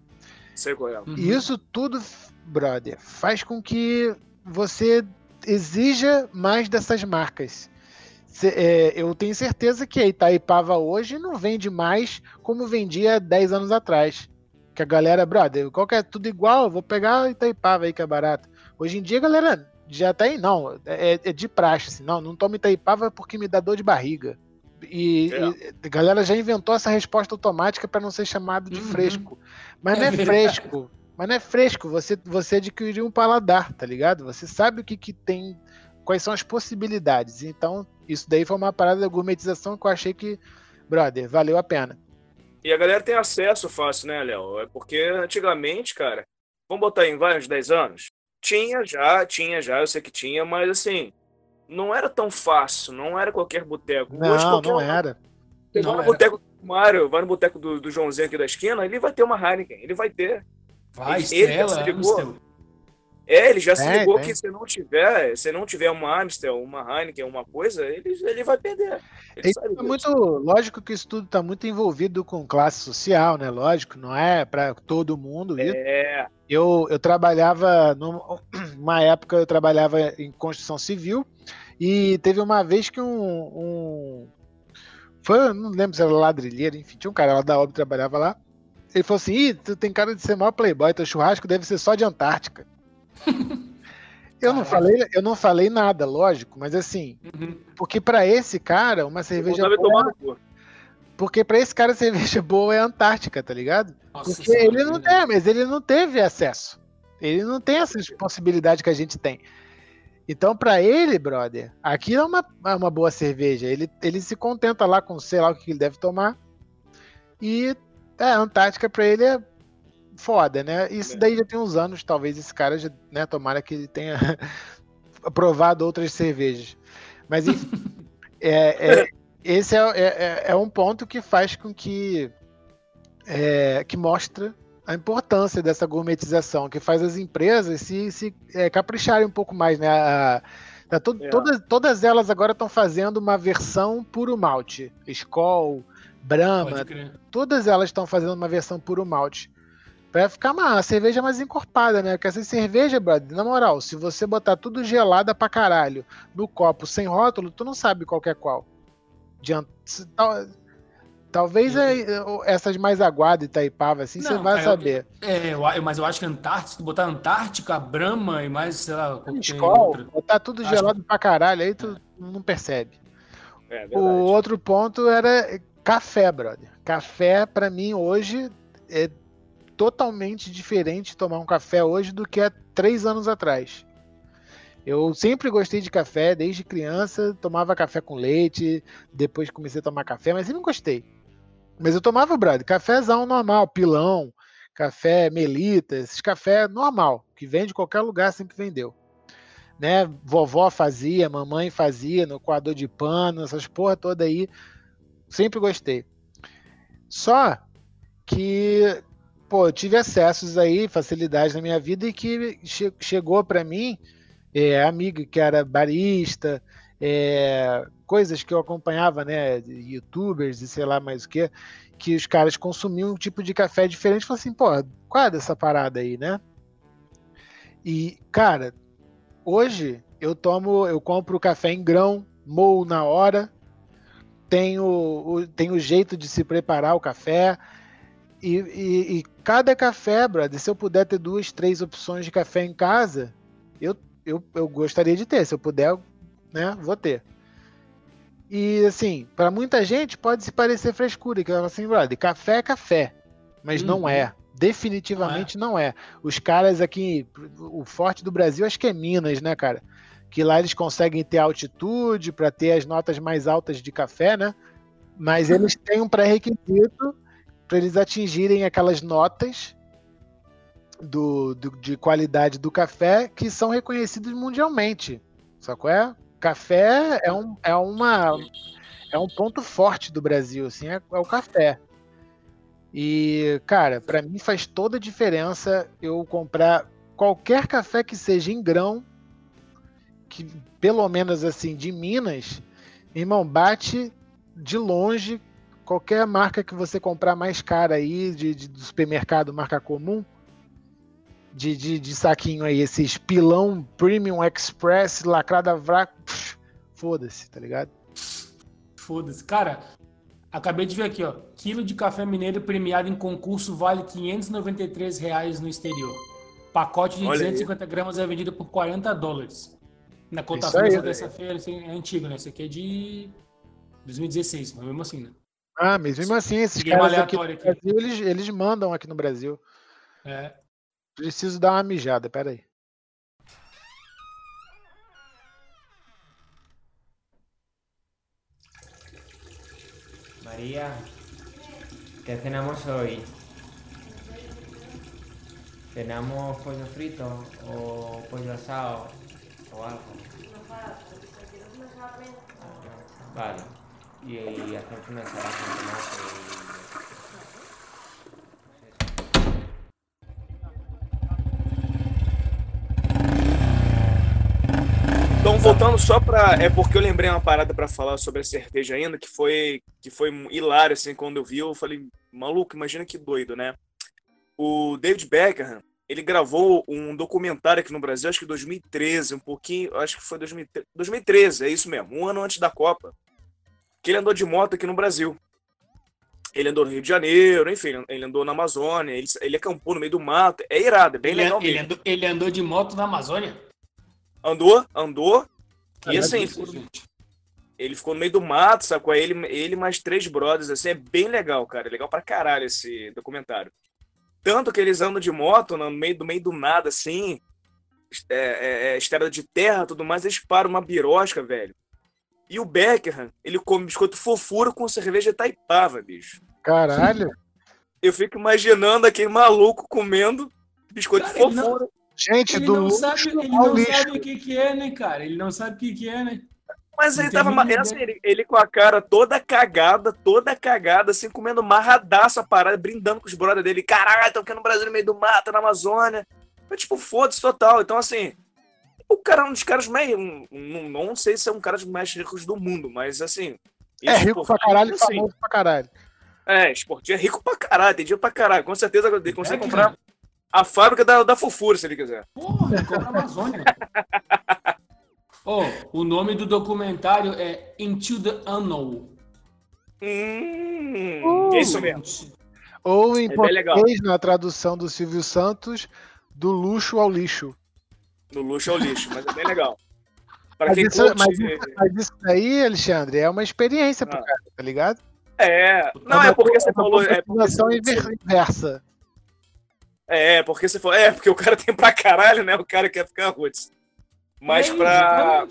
Sei qual é. Uhum. E isso tudo, brother, faz com que você exija mais dessas marcas. É, eu tenho certeza que a Itaipava hoje não vende mais como vendia 10 anos atrás. Que a galera, brother, qualquer tudo igual, vou pegar a Itaipava aí que é barato. Hoje em dia galera já tem, tá não, é, é de praxe, assim, não, não toma Itaipava porque me dá dor de barriga. E, é. e a galera já inventou essa resposta automática para não ser chamado de uhum. fresco. Mas não é, é fresco. Mas não é fresco, você, você adquiriu um paladar, tá ligado? Você sabe o que, que tem, quais são as possibilidades. Então, isso daí foi uma parada da gourmetização que eu achei que, brother, valeu a pena. E a galera tem acesso fácil, né, Léo? É porque antigamente, cara, vamos botar em vários 10 anos? Tinha já, tinha já, eu sei que tinha, mas assim, não era tão fácil, não era qualquer boteco. Não, Hoje, qualquer não era. Você vai no boteco do Mário, vai no boteco do, do Joãozinho aqui da esquina, ele vai ter uma Heineken, ele vai ter. Vai, ele, estrela, ele é, ele já se é, ligou que se não tiver, se não tiver uma Amstel, uma Heineken, uma coisa, ele, ele vai perder. Ele é muito lógico que isso tudo está muito envolvido com classe social, né? Lógico, não é para todo mundo. É. Eu, eu trabalhava numa época eu trabalhava em construção civil e teve uma vez que um, um foi, não lembro se era ladrilheiro, enfim, tinha um cara lá da obra que trabalhava lá. Ele falou assim: Ih, tu tem cara de ser maior playboy, teu churrasco deve ser só de Antártica. Eu não, falei, eu não falei nada, lógico, mas assim, uhum. porque para esse cara, uma cerveja boa. Porque para esse cara, cerveja boa é Antártica, tá ligado? Nossa, porque ele não tem, mas ele não teve acesso. Ele não tem essas possibilidades que a gente tem. Então, para ele, brother, aqui é uma, é uma boa cerveja. Ele, ele se contenta lá com sei lá o que ele deve tomar. E é, a Antártica para ele é foda, né? Isso é. daí já tem uns anos, talvez esse cara já, né, tomara que ele tenha provado outras cervejas. Mas enfim, é, é, esse é, é, é, é, um ponto que faz com que é, que mostra a importância dessa gourmetização, que faz as empresas se, se capricharem um pouco mais, né? A, a, to, todas, todas elas agora estão fazendo uma versão puro malte. Skol, Brahma, todas elas estão fazendo uma versão puro malte. Pra ficar uma cerveja mais encorpada, né? Porque essa cerveja, brother, na moral, se você botar tudo gelada pra caralho no copo sem rótulo, tu não sabe qual é qual. Tal, talvez uhum. essas mais aguadas Itaipava, assim, não, você vai é, saber. É, eu, mas eu acho que Antártica, se botar Antártica, Brahma e mais, sei lá, qualquer Botar tudo acho gelado pra caralho, aí tu é. não percebe. É, o outro ponto era café, brother. Café, para mim, hoje, é totalmente diferente tomar um café hoje do que há três anos atrás. Eu sempre gostei de café, desde criança, tomava café com leite, depois comecei a tomar café, mas sempre gostei. Mas eu tomava, brother, cafézão normal, pilão, café melita, esses café normal, que vende de qualquer lugar, sempre vendeu. Né? Vovó fazia, mamãe fazia, no coador de pano, essas porra toda aí, sempre gostei. Só que pô, eu tive acessos aí, facilidades na minha vida e que che chegou para mim, é, amigo que era barista, é, coisas que eu acompanhava, né, youtubers e sei lá mais o que, que os caras consumiam um tipo de café diferente. Falei assim, pô, qual é dessa parada aí, né? E, cara, hoje eu tomo, eu compro café em grão, moo na hora, tenho, tenho jeito de se preparar o café, e, e, e, cada café, brother, se eu puder ter duas, três opções de café em casa, eu, eu, eu gostaria de ter. Se eu puder, né, vou ter. E assim, para muita gente pode se parecer frescura, que assim, brother, café é café, mas uhum. não é. Definitivamente não é. não é. Os caras aqui, o forte do Brasil acho que é Minas, né, cara? Que lá eles conseguem ter altitude para ter as notas mais altas de café, né? Mas eles têm um pré-requisito para eles atingirem aquelas notas do, do, de qualidade do café que são reconhecidas mundialmente. Sacou? É? Café é, um, é, uma, é um ponto forte do Brasil, assim, é, é o café. E, cara, para mim faz toda a diferença eu comprar qualquer café que seja em grão, que pelo menos assim, de Minas, irmão, bate de longe qualquer marca que você comprar mais cara aí, de, de do supermercado, marca comum, de, de, de, saquinho aí, esses pilão Premium Express, lacrada vrac, foda-se, tá ligado? Foda-se. Cara, acabei de ver aqui, ó. Quilo de café mineiro premiado em concurso vale 593 reais no exterior. Pacote de Olha 250 aí. gramas é vendido por 40 dólares. Na cotação dessa feira, é antigo, né? Esse aqui é de 2016, mas mesmo assim, né? Ah, mas mesmo assim, esses caras aqui, aqui. Brasil, eles, eles mandam aqui no Brasil. É. Preciso dar uma mijada, peraí. María, ¿qué cenamos hoy? ¿Cenamos pollo frito o pollo asado o algo? Vale. Y, y hacerte una Então, voltando só para. É porque eu lembrei uma parada para falar sobre a cerveja ainda, que foi, que foi hilário, assim, quando eu vi, eu falei, maluco, imagina que doido, né? O David Beckham, ele gravou um documentário aqui no Brasil, acho que 2013, um pouquinho, acho que foi 2013, 2013, é isso mesmo, um ano antes da Copa que ele andou de moto aqui no Brasil. Ele andou no Rio de Janeiro, enfim, ele andou na Amazônia, ele, ele acampou no meio do mato. É irado, é bem ele, legal ele Andou, ele andou de moto na Amazônia? Andou, andou. e assim, ele ficou no meio do mato, sacou? Ele, ele mais três brothers, assim, é bem legal, cara. É legal pra caralho esse documentário. Tanto que eles andam de moto no meio do meio do nada, assim, é, é, é, estrada de terra tudo mais, eles param uma birosca, velho. E o Beckham, ele come biscoito fofura com cerveja taipava, bicho. Caralho. Eu fico imaginando aquele maluco comendo biscoito cara, fofura. Não... Gente, ele do não sabe, ele não lixo. sabe o que, que é, né, cara? Ele não sabe o que, que é, né? Mas ele tava. Assim, ele, ele, com a cara toda cagada, toda cagada, assim, comendo marradaço a parada, brindando com os brothers dele. Caralho, tô aqui no Brasil, no meio do mato, na Amazônia. Mas, tipo, foda-se total. Então, assim, o cara é um dos caras mais. Não, não sei se é um cara dos mais ricos do mundo, mas assim. É rico pra caralho e assim, famoso pra caralho. É, esportivo é rico pra caralho, tem dinheiro pra caralho. Com certeza ele consegue é, comprar a fábrica da, da Fofura, se ele quiser. Porra, compra a Amazônia. oh, o nome do documentário é Into the Unknown. Hum, uh, isso mesmo. Ou em é português, na tradução do Silvio Santos, do luxo ao lixo. No luxo ao lixo, mas é bem legal. Mas isso, curte... mas, isso, mas, isso, daí, Alexandre, é uma experiência ah. pro cara, tá ligado? É, não, é, é porque você falou. É porque... inversa. É, porque você falou. É, porque o cara tem pra caralho, né? O cara quer ficar roots. Mas é pra.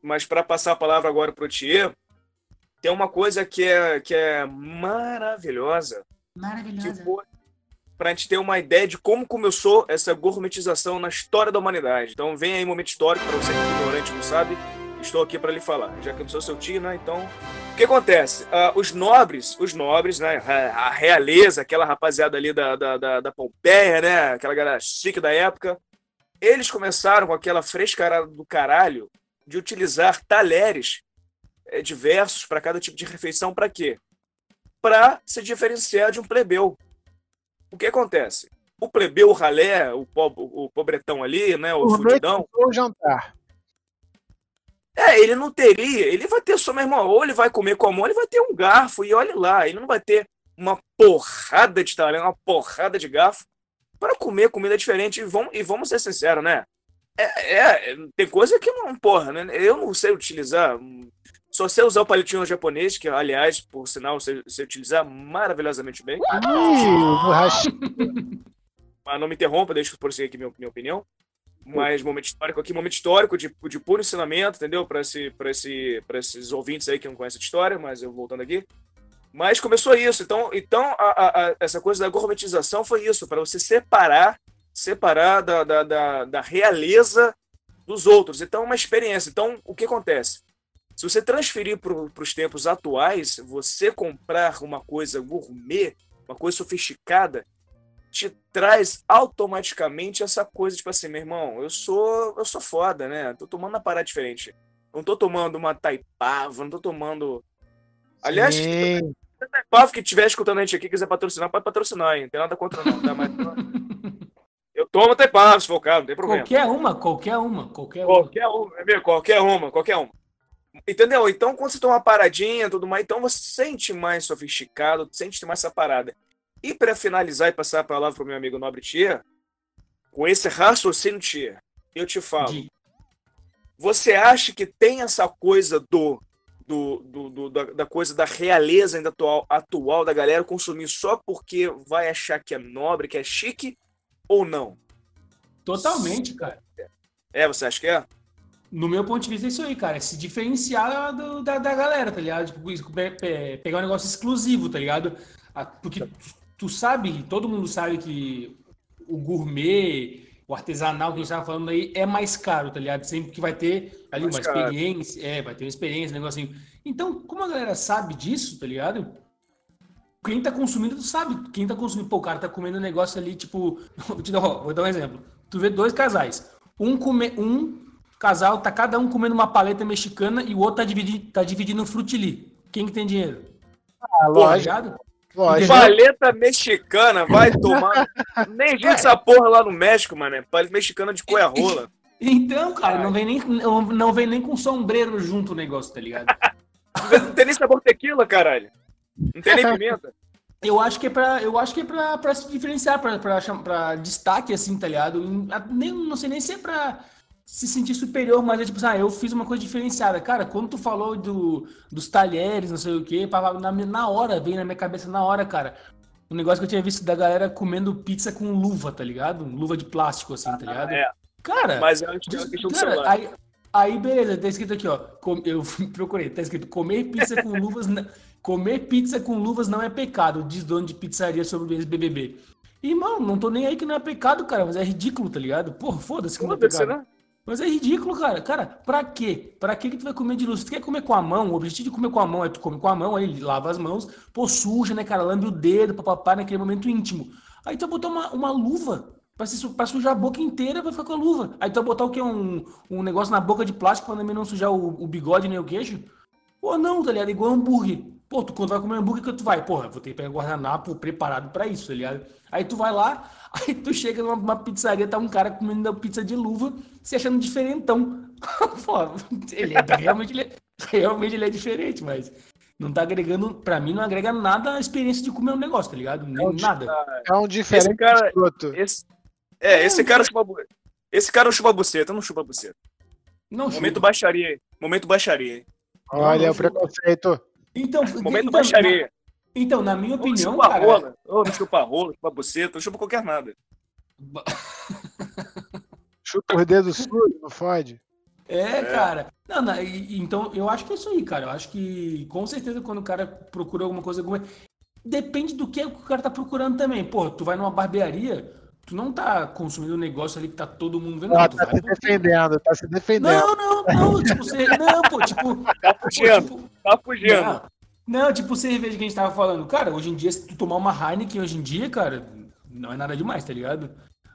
Mas pra passar a palavra agora pro Thier, tem uma coisa que é, que é maravilhosa. Maravilhosa. Que foi, para a gente ter uma ideia de como começou essa gourmetização na história da humanidade. Então vem aí um momento histórico para você que é ignorante não sabe. Estou aqui para lhe falar. Já que eu sou seu tio, né? Então, o que acontece? Uh, os nobres, os nobres, né? A realeza, aquela rapaziada ali da, da, da, da Pompeia, né? Aquela galera chique da época. Eles começaram com aquela frescarada do caralho de utilizar talheres é, diversos para cada tipo de refeição. Para quê? Para se diferenciar de um plebeu o que acontece? O plebeu, o ralé, o, po o pobretão ali, né, o fudidão... O jantar. É, ele não teria, ele vai ter só, meu irmão, ou ele vai comer com a mão, ele vai ter um garfo, e olhe lá, ele não vai ter uma porrada de talento, uma porrada de garfo para comer comida diferente. E vamos, e vamos ser sinceros, né? É, é, tem coisa que não, porra, né? Eu não sei utilizar Só sei usar o palitinho japonês, que, aliás, por sinal, você, você utilizar maravilhosamente bem. Hashi- Mas não me interrompa, deixa eu prosseguir aqui minha, minha opinião. Mas momento histórico aqui, momento histórico de, de puro ensinamento, entendeu? Para esse, pra esse, pra esses ouvintes aí que não conhecem a história, mas eu voltando aqui. Mas começou isso. Então, então a, a- a- essa coisa da gourmetização foi isso, para você separar, separar da, da, da, da realeza dos outros. Então, é uma experiência. Então, o que acontece? Se você transferir para os tempos atuais, você comprar uma coisa gourmet, uma coisa sofisticada, te traz automaticamente essa coisa, tipo assim, meu irmão, eu sou, eu sou foda, né? Tô tomando uma parada diferente. Não tô tomando uma taipava, não tô tomando. Aliás, Sim. taipava que estiver escutando a gente aqui, quiser patrocinar, pode patrocinar, hein? Não tem nada contra não, tá? Mas eu tomo taipava, se for o caso, não tem problema. Qualquer uma, qualquer uma, qualquer uma. Qualquer uma, é mesmo, qualquer uma, qualquer uma. Entendeu? Então, quando você toma uma paradinha e tudo mais, então você sente mais sofisticado, sente mais essa parada. E para finalizar e passar a palavra para o meu amigo Nobre Tia, com esse raciocínio, Tia, eu te falo. De- Você acha que tem essa coisa do, do, do- do- da, da coisa da realeza ainda atual, atual da galera consumir só porque vai achar que é nobre, que é chique, ou não? Totalmente, cara. É, você acha que é? No meu ponto de vista, é isso aí, cara. É se diferenciar do- da, da galera, tá ligado? Tipo, pegar um negócio exclusivo, tá ligado? Ah, Porque tu, sabe, todo mundo sabe que o gourmet, o artesanal que a gente tava falando aí é mais caro, tá ligado? Sempre que vai ter ali Mais uma caro. experiência, é, vai ter uma experiência, um negocinho. Então, como a galera sabe disso, tá ligado? Quem tá consumindo, tu sabe. Quem tá consumindo, pô, o cara tá comendo um negócio ali, tipo. Vou, te dar, vou dar um exemplo. Tu vê dois casais. Um, come, um casal, tá cada um comendo uma paleta mexicana e o outro tá dividindo, tá dividindo um frutili. Quem que tem dinheiro? Ah, Tá lógico, lógico. Paleta mexicana, vai tomar. Nem vi essa porra lá no México, mano. Paleta mexicana de coia-rola. Então, cara, não vem, nem, não, não vem nem com sombreiro junto o negócio, tá ligado? Não tem nem sabor tequila, caralho. Não tem nem pimenta. Eu acho que é pra, eu acho que é pra, pra se diferenciar, pra, pra, pra destaque, assim, tá ligado? Nem, não sei nem se é pra se sentir superior, mas é tipo, ah, eu fiz uma coisa diferenciada. Cara, quando tu falou do, dos talheres, não sei o quê, na, na hora, veio na minha cabeça na hora, cara. Um negócio que eu tinha visto da galera comendo pizza com luva, tá ligado? Luva de plástico, assim, tá ligado? É, Cara, mas é uma questão do Cara, aí, aí, beleza, tá escrito aqui, ó. eu procurei, tá escrito comer pizza com luvas. comer pizza com luvas não é pecado, diz dono de pizzaria sobre o ex-BBB. E, mano, não tô nem aí que não é pecado, cara, mas é ridículo, tá ligado? Porra, foda-se que não é pecado. né? Mas é ridículo, cara. Cara, pra quê? Pra quê que tu vai comer de luz? Tu quer comer com a mão, o objetivo de comer com a mão é tu come com a mão, aí lava as mãos, pô, suja, né, cara? Lambe o dedo, papapá, naquele momento íntimo. Aí tu vai botar uma, uma luva pra, se, pra sujar a boca inteira, vai ficar com a luva. Aí tu vai botar o quê? Um, um negócio na boca de plástico pra também não sujar o, o bigode nem o queixo? Pô, não, tá ligado? Igual hambúrguer. Pô, tu quando vai comer hambúrguer, que tu vai? Porra, vou ter que pegar guardanapo preparado pra isso, tá ligado? Aí tu vai lá, aí tu chega numa, numa pizzaria, tá um cara comendo pizza de luva, se achando diferentão. Pô, ele é, realmente, ele é, realmente ele é diferente, mas não tá agregando, pra mim não agrega nada a experiência de comer um negócio, tá ligado? Nem nada. É um diferente Esse cara- escroto. Esse, é, esse cara chupa Esse cara não chupa buceta, não chupa buceta. Não, Momento chupa. baixaria. aí. Momento baixaria. aí. Olha não, o preconceito. Então, Momento então, baixaria. Então, na minha Não opinião, chupa cara, rola. Não chupa rola, chupa buceta, não chupa qualquer nada. Chupa os dedos sujos, não fode. É, cara. Não, não, então eu acho que é isso aí, cara. Eu acho que com certeza quando o cara procura alguma coisa, alguma... depende do que o cara tá procurando também. Pô, tu vai numa barbearia, tu não tá consumindo um negócio ali que tá todo mundo vendo. Não, tu tá vai se defendendo, tá se defendendo. Não, não, não, tipo, você... não, pô, tipo, Tá pô, fugindo, tipo, tá fugindo. não, não, tipo cerveja que a gente tava falando. Cara, hoje em dia, se tu tomar uma Heineken hoje em dia, cara, não é nada demais, tá ligado?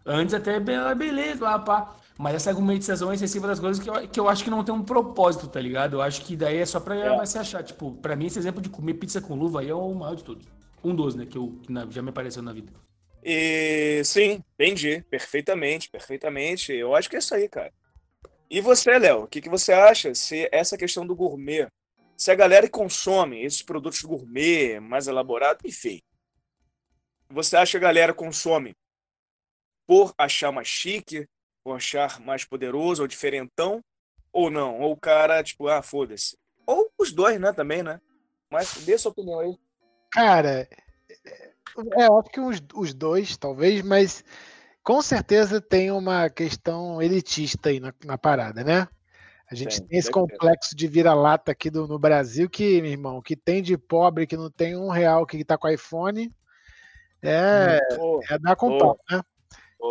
Antes até be- beleza, lá, pá. Mas essa argumentação excessiva das coisas que eu, que eu acho que não tem um propósito, tá ligado? Eu acho que daí é só pra É. se achar. Tipo, pra mim, esse exemplo de comer pizza com luva aí é o maior de todos. Um dos, né? Que, eu, que já me apareceu na vida. E sim, entendi. Perfeitamente, perfeitamente. Eu acho que é isso aí, cara. E você, Léo, o que, que você acha se essa questão do gourmet, se a galera consome esses produtos gourmet, mais elaborados, enfim, você acha que a galera consome por achar mais chique, por achar mais poderoso ou diferentão, ou não? Ou o cara, tipo, ah, foda-se. Ou os dois, né, também, né? Mas dê sua opinião aí. Cara, é óbvio que os, os dois, talvez, mas com certeza tem uma questão elitista aí na, na parada, né? A gente tem, tem esse complexo de vira-lata aqui do, no Brasil que, meu irmão, que tem de pobre que não tem um real que tá com iPhone é, é dar com pau, né?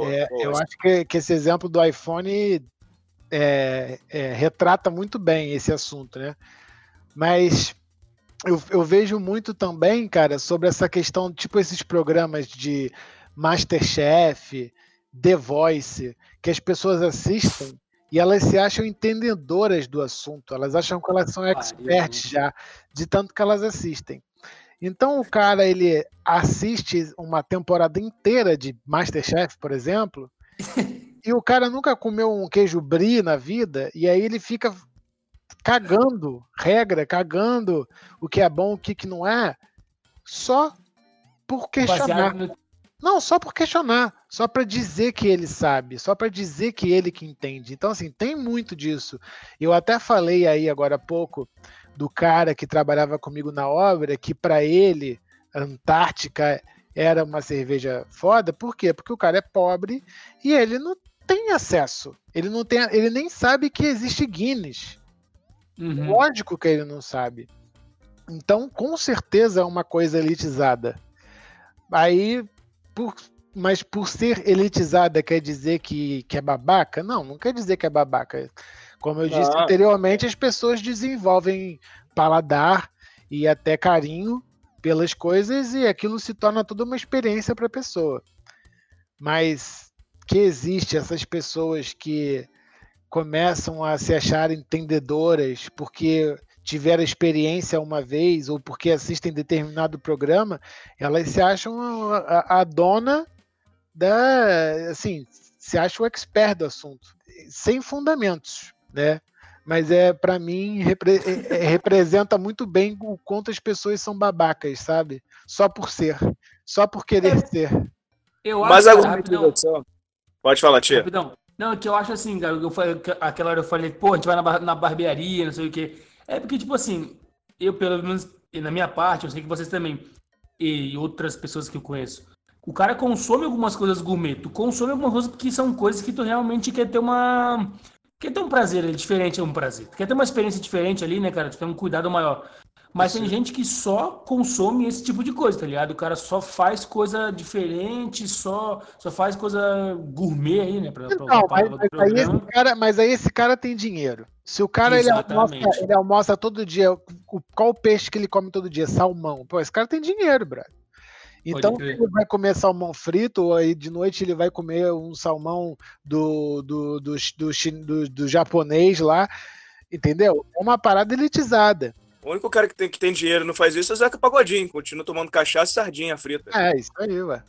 é, eu acho que, que, esse exemplo do iPhone é, é, retrata muito bem esse assunto, né? Mas eu, eu, vejo muito também, cara, sobre essa questão, tipo esses programas de Masterchef, The Voice, que as pessoas assistem e elas se acham entendedoras do assunto, elas acham que elas são experts já, de tanto que elas assistem. Então o cara ele assiste uma temporada inteira de Masterchef, por exemplo, e o cara nunca comeu um queijo brie na vida, e aí ele fica cagando regra, cagando o que é bom, o que, que não é, só por questionar. No... Não, só por questionar, só para dizer que ele sabe, só para dizer que ele que entende. Então, assim, tem muito disso. Eu até falei aí agora há pouco do cara que trabalhava comigo na obra, que para ele Antártica era uma cerveja foda. Por quê? Porque o cara é pobre e ele não tem acesso. Ele não tem, ele nem sabe que existe Guinness. Uhum. Lógico que ele não sabe. Então, com certeza é uma coisa elitizada. Aí, por, mas por ser elitizada quer dizer que, que é babaca? Não, não quer dizer que é babaca. Como eu disse ah. anteriormente, as pessoas desenvolvem paladar e até carinho pelas coisas e aquilo se torna toda uma experiência para a pessoa. Mas que existe essas pessoas que começam a se achar entendedoras porque tiveram experiência uma vez ou porque assistem determinado programa, elas se acham a, a dona da, assim, se acham o expert do assunto, sem fundamentos né? Mas é para mim repre é, é, representa muito bem o quanto as pessoas são babacas, sabe? Só por ser, só por querer é. ser. Eu Mas acho, argumentação. Pode falar, tia. Rapidão. Não, é que eu acho assim, cara, eu falei, aquela hora eu falei, pô, a gente vai na, na barbearia, não sei o quê. É porque, tipo assim, eu, pelo menos, na minha parte, eu sei que vocês também, e outras pessoas que eu conheço, o cara consome algumas coisas gourmet, tu consome algumas coisas que são coisas que tu realmente quer ter uma quer ter um prazer diferente, é um prazer. Quer ter uma experiência diferente ali, né, cara? Tu tem um cuidado maior. Mas Sim. tem gente que só consome esse tipo de coisa, tá ligado? O cara só faz coisa diferente, só, só faz coisa gourmet aí, né? Pra, pra Não, mas, mas, aí esse cara, mas aí esse cara tem dinheiro. Se o cara ele almoça, ele almoça, todo dia, qual o peixe que ele come todo dia? Salmão. Pô, esse cara tem dinheiro, brother. Então ele vai comer salmão frito, ou aí de noite ele vai comer um salmão do, do, do, do, do, do japonês lá, entendeu? É uma parada elitizada. O único cara que tem, que tem dinheiro e não faz isso é o Zeca Pagodinho. Continua tomando cachaça e sardinha frita. É, isso aí, ué.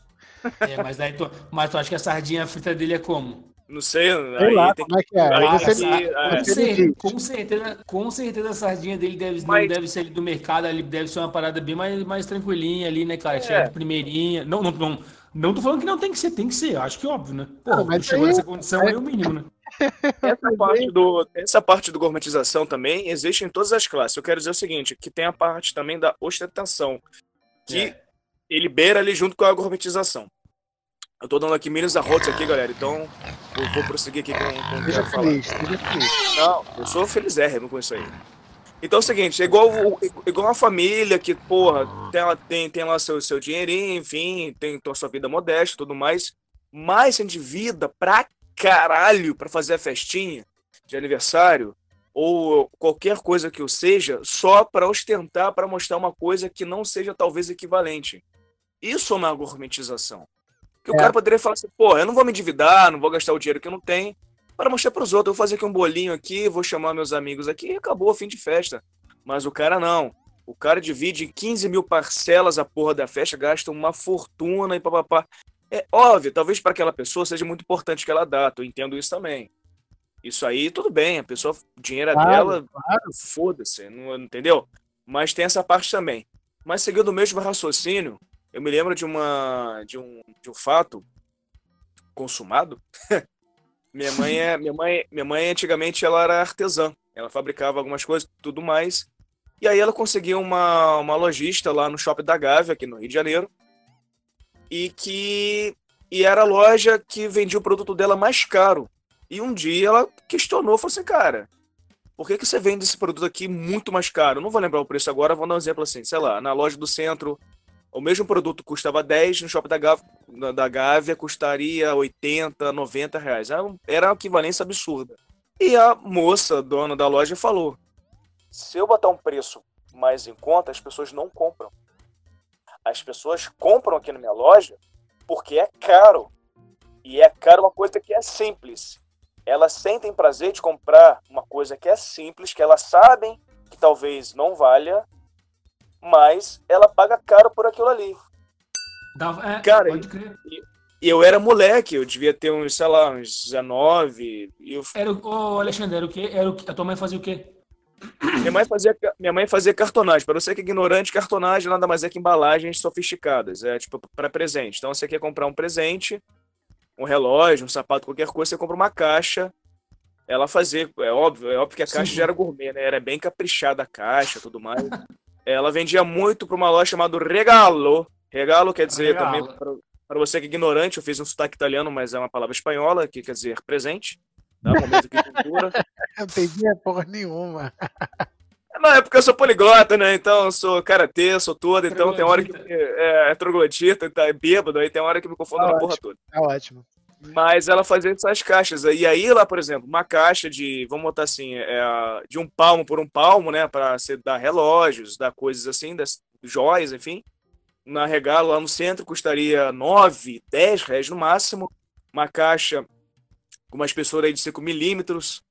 É, mas, daí tu, mas tu acha que a sardinha frita dele é como? Não sei, sei lá, como é que é. Aí você, é. Com, certeza, com, certeza, com certeza a sardinha dele deve, Mas... não deve ser do mercado, ali deve ser uma parada bem mais, mais tranquilinha ali, né, cara? É. primeirinha. Não, não, não, não tô falando que não tem que ser, tem que ser, acho que óbvio, né? Pô, não, mas chegou aí, nessa condição é... é o mínimo, né? Essa parte, do, essa parte do gourmetização também existe em todas as classes. Eu quero dizer o seguinte, que tem a parte também da ostentação, que é. ele beira ali junto com a gourmetização. Eu tô dando aqui milhos arrotos aqui, galera, então eu vou prosseguir aqui com, com o que eu feliz, feliz. Não, eu sou felizérrimo com isso aí. Então é o seguinte, é igual, igual uma família que, porra, tem, tem, tem lá seu, seu dinheirinho, enfim, tem a sua vida modesta e tudo mais, mas se endivida pra caralho pra fazer a festinha de aniversário ou qualquer coisa que o seja, só para ostentar, para mostrar uma coisa que não seja talvez equivalente. Isso é uma gourmetização. Que o é. cara poderia falar assim, pô, eu não vou me endividar, não vou gastar o dinheiro que eu não tenho, para mostrar para os outros. Vou fazer aqui um bolinho aqui, vou chamar meus amigos aqui e acabou, fim de festa. Mas o cara não. O cara divide em 15 mil parcelas a porra da festa, gasta uma fortuna e papapá. É óbvio, talvez para aquela pessoa seja muito importante que ela dá, eu entendo isso também. Isso aí, tudo bem, a pessoa, o dinheiro é claro, dela, claro. foda-se, não, entendeu? Mas tem essa parte também. Mas seguindo o mesmo raciocínio, eu me lembro de uma de um, de um fato consumado. minha mãe é minha mãe minha mãe antigamente ela era artesã. Ela fabricava algumas coisas, tudo mais. E aí ela conseguiu uma, uma lojista lá no Shopping da Gávea, aqui no Rio de Janeiro, e que e era a loja que vendia o produto dela mais caro. E um dia ela questionou, falou assim, cara, por que, que você vende esse produto aqui muito mais caro? Não vou lembrar o preço agora, vou dar um exemplo assim, sei lá, na loja do centro, o mesmo produto custava 10, no shopping da Gávea, da Gávea custaria 80, 90 reais. Era uma equivalência absurda. E a moça, dona da loja, falou: se eu botar um preço mais em conta, as pessoas não compram. As pessoas compram aqui na minha loja porque é caro. E é caro uma coisa que é simples. Elas sentem prazer de comprar uma coisa que é simples, que elas sabem que talvez não valha, mas ela paga caro por aquilo ali. é, Cara, e eu era moleque, eu devia ter uns, sei lá, uns 19. E eu... Era o, oh, Alexandre, era o quê? Era o, a tua mãe fazia o quê? Minha mãe fazia, minha mãe fazia cartonagem. Para você que é ignorante, cartonagem nada mais é que embalagens sofisticadas. É tipo para presente. Então você quer comprar um presente, um relógio, um sapato, qualquer coisa, você compra uma caixa. Ela fazia, é óbvio, é óbvio que a caixa Sim. já era gourmet, né? Era bem caprichada a caixa, tudo mais. Ela vendia muito para uma loja chamada Regalo. Regalo quer dizer Regalo. também para você que é ignorante, eu fiz um sotaque italiano, mas é uma palavra espanhola que quer dizer presente. Tá? Momento de cultura. não entendi porra nenhuma. Não, é porque eu sou poliglota, né? Então eu sou karatê, sou todo, então tem hora que. É, é troglodita, tá, é bêbado, aí tem hora que me confundo tá na porra toda. Tá ótimo. Mas ela fazia essas caixas. E aí, lá, por exemplo, uma caixa de, vamos botar assim, é, de um palmo por um palmo, né? Para dar relógios, dar coisas assim, das joias, enfim. Na Regalo, lá no centro, custaria 9, 10 reais no máximo. Uma caixa com uma espessura aí de 5 milímetros,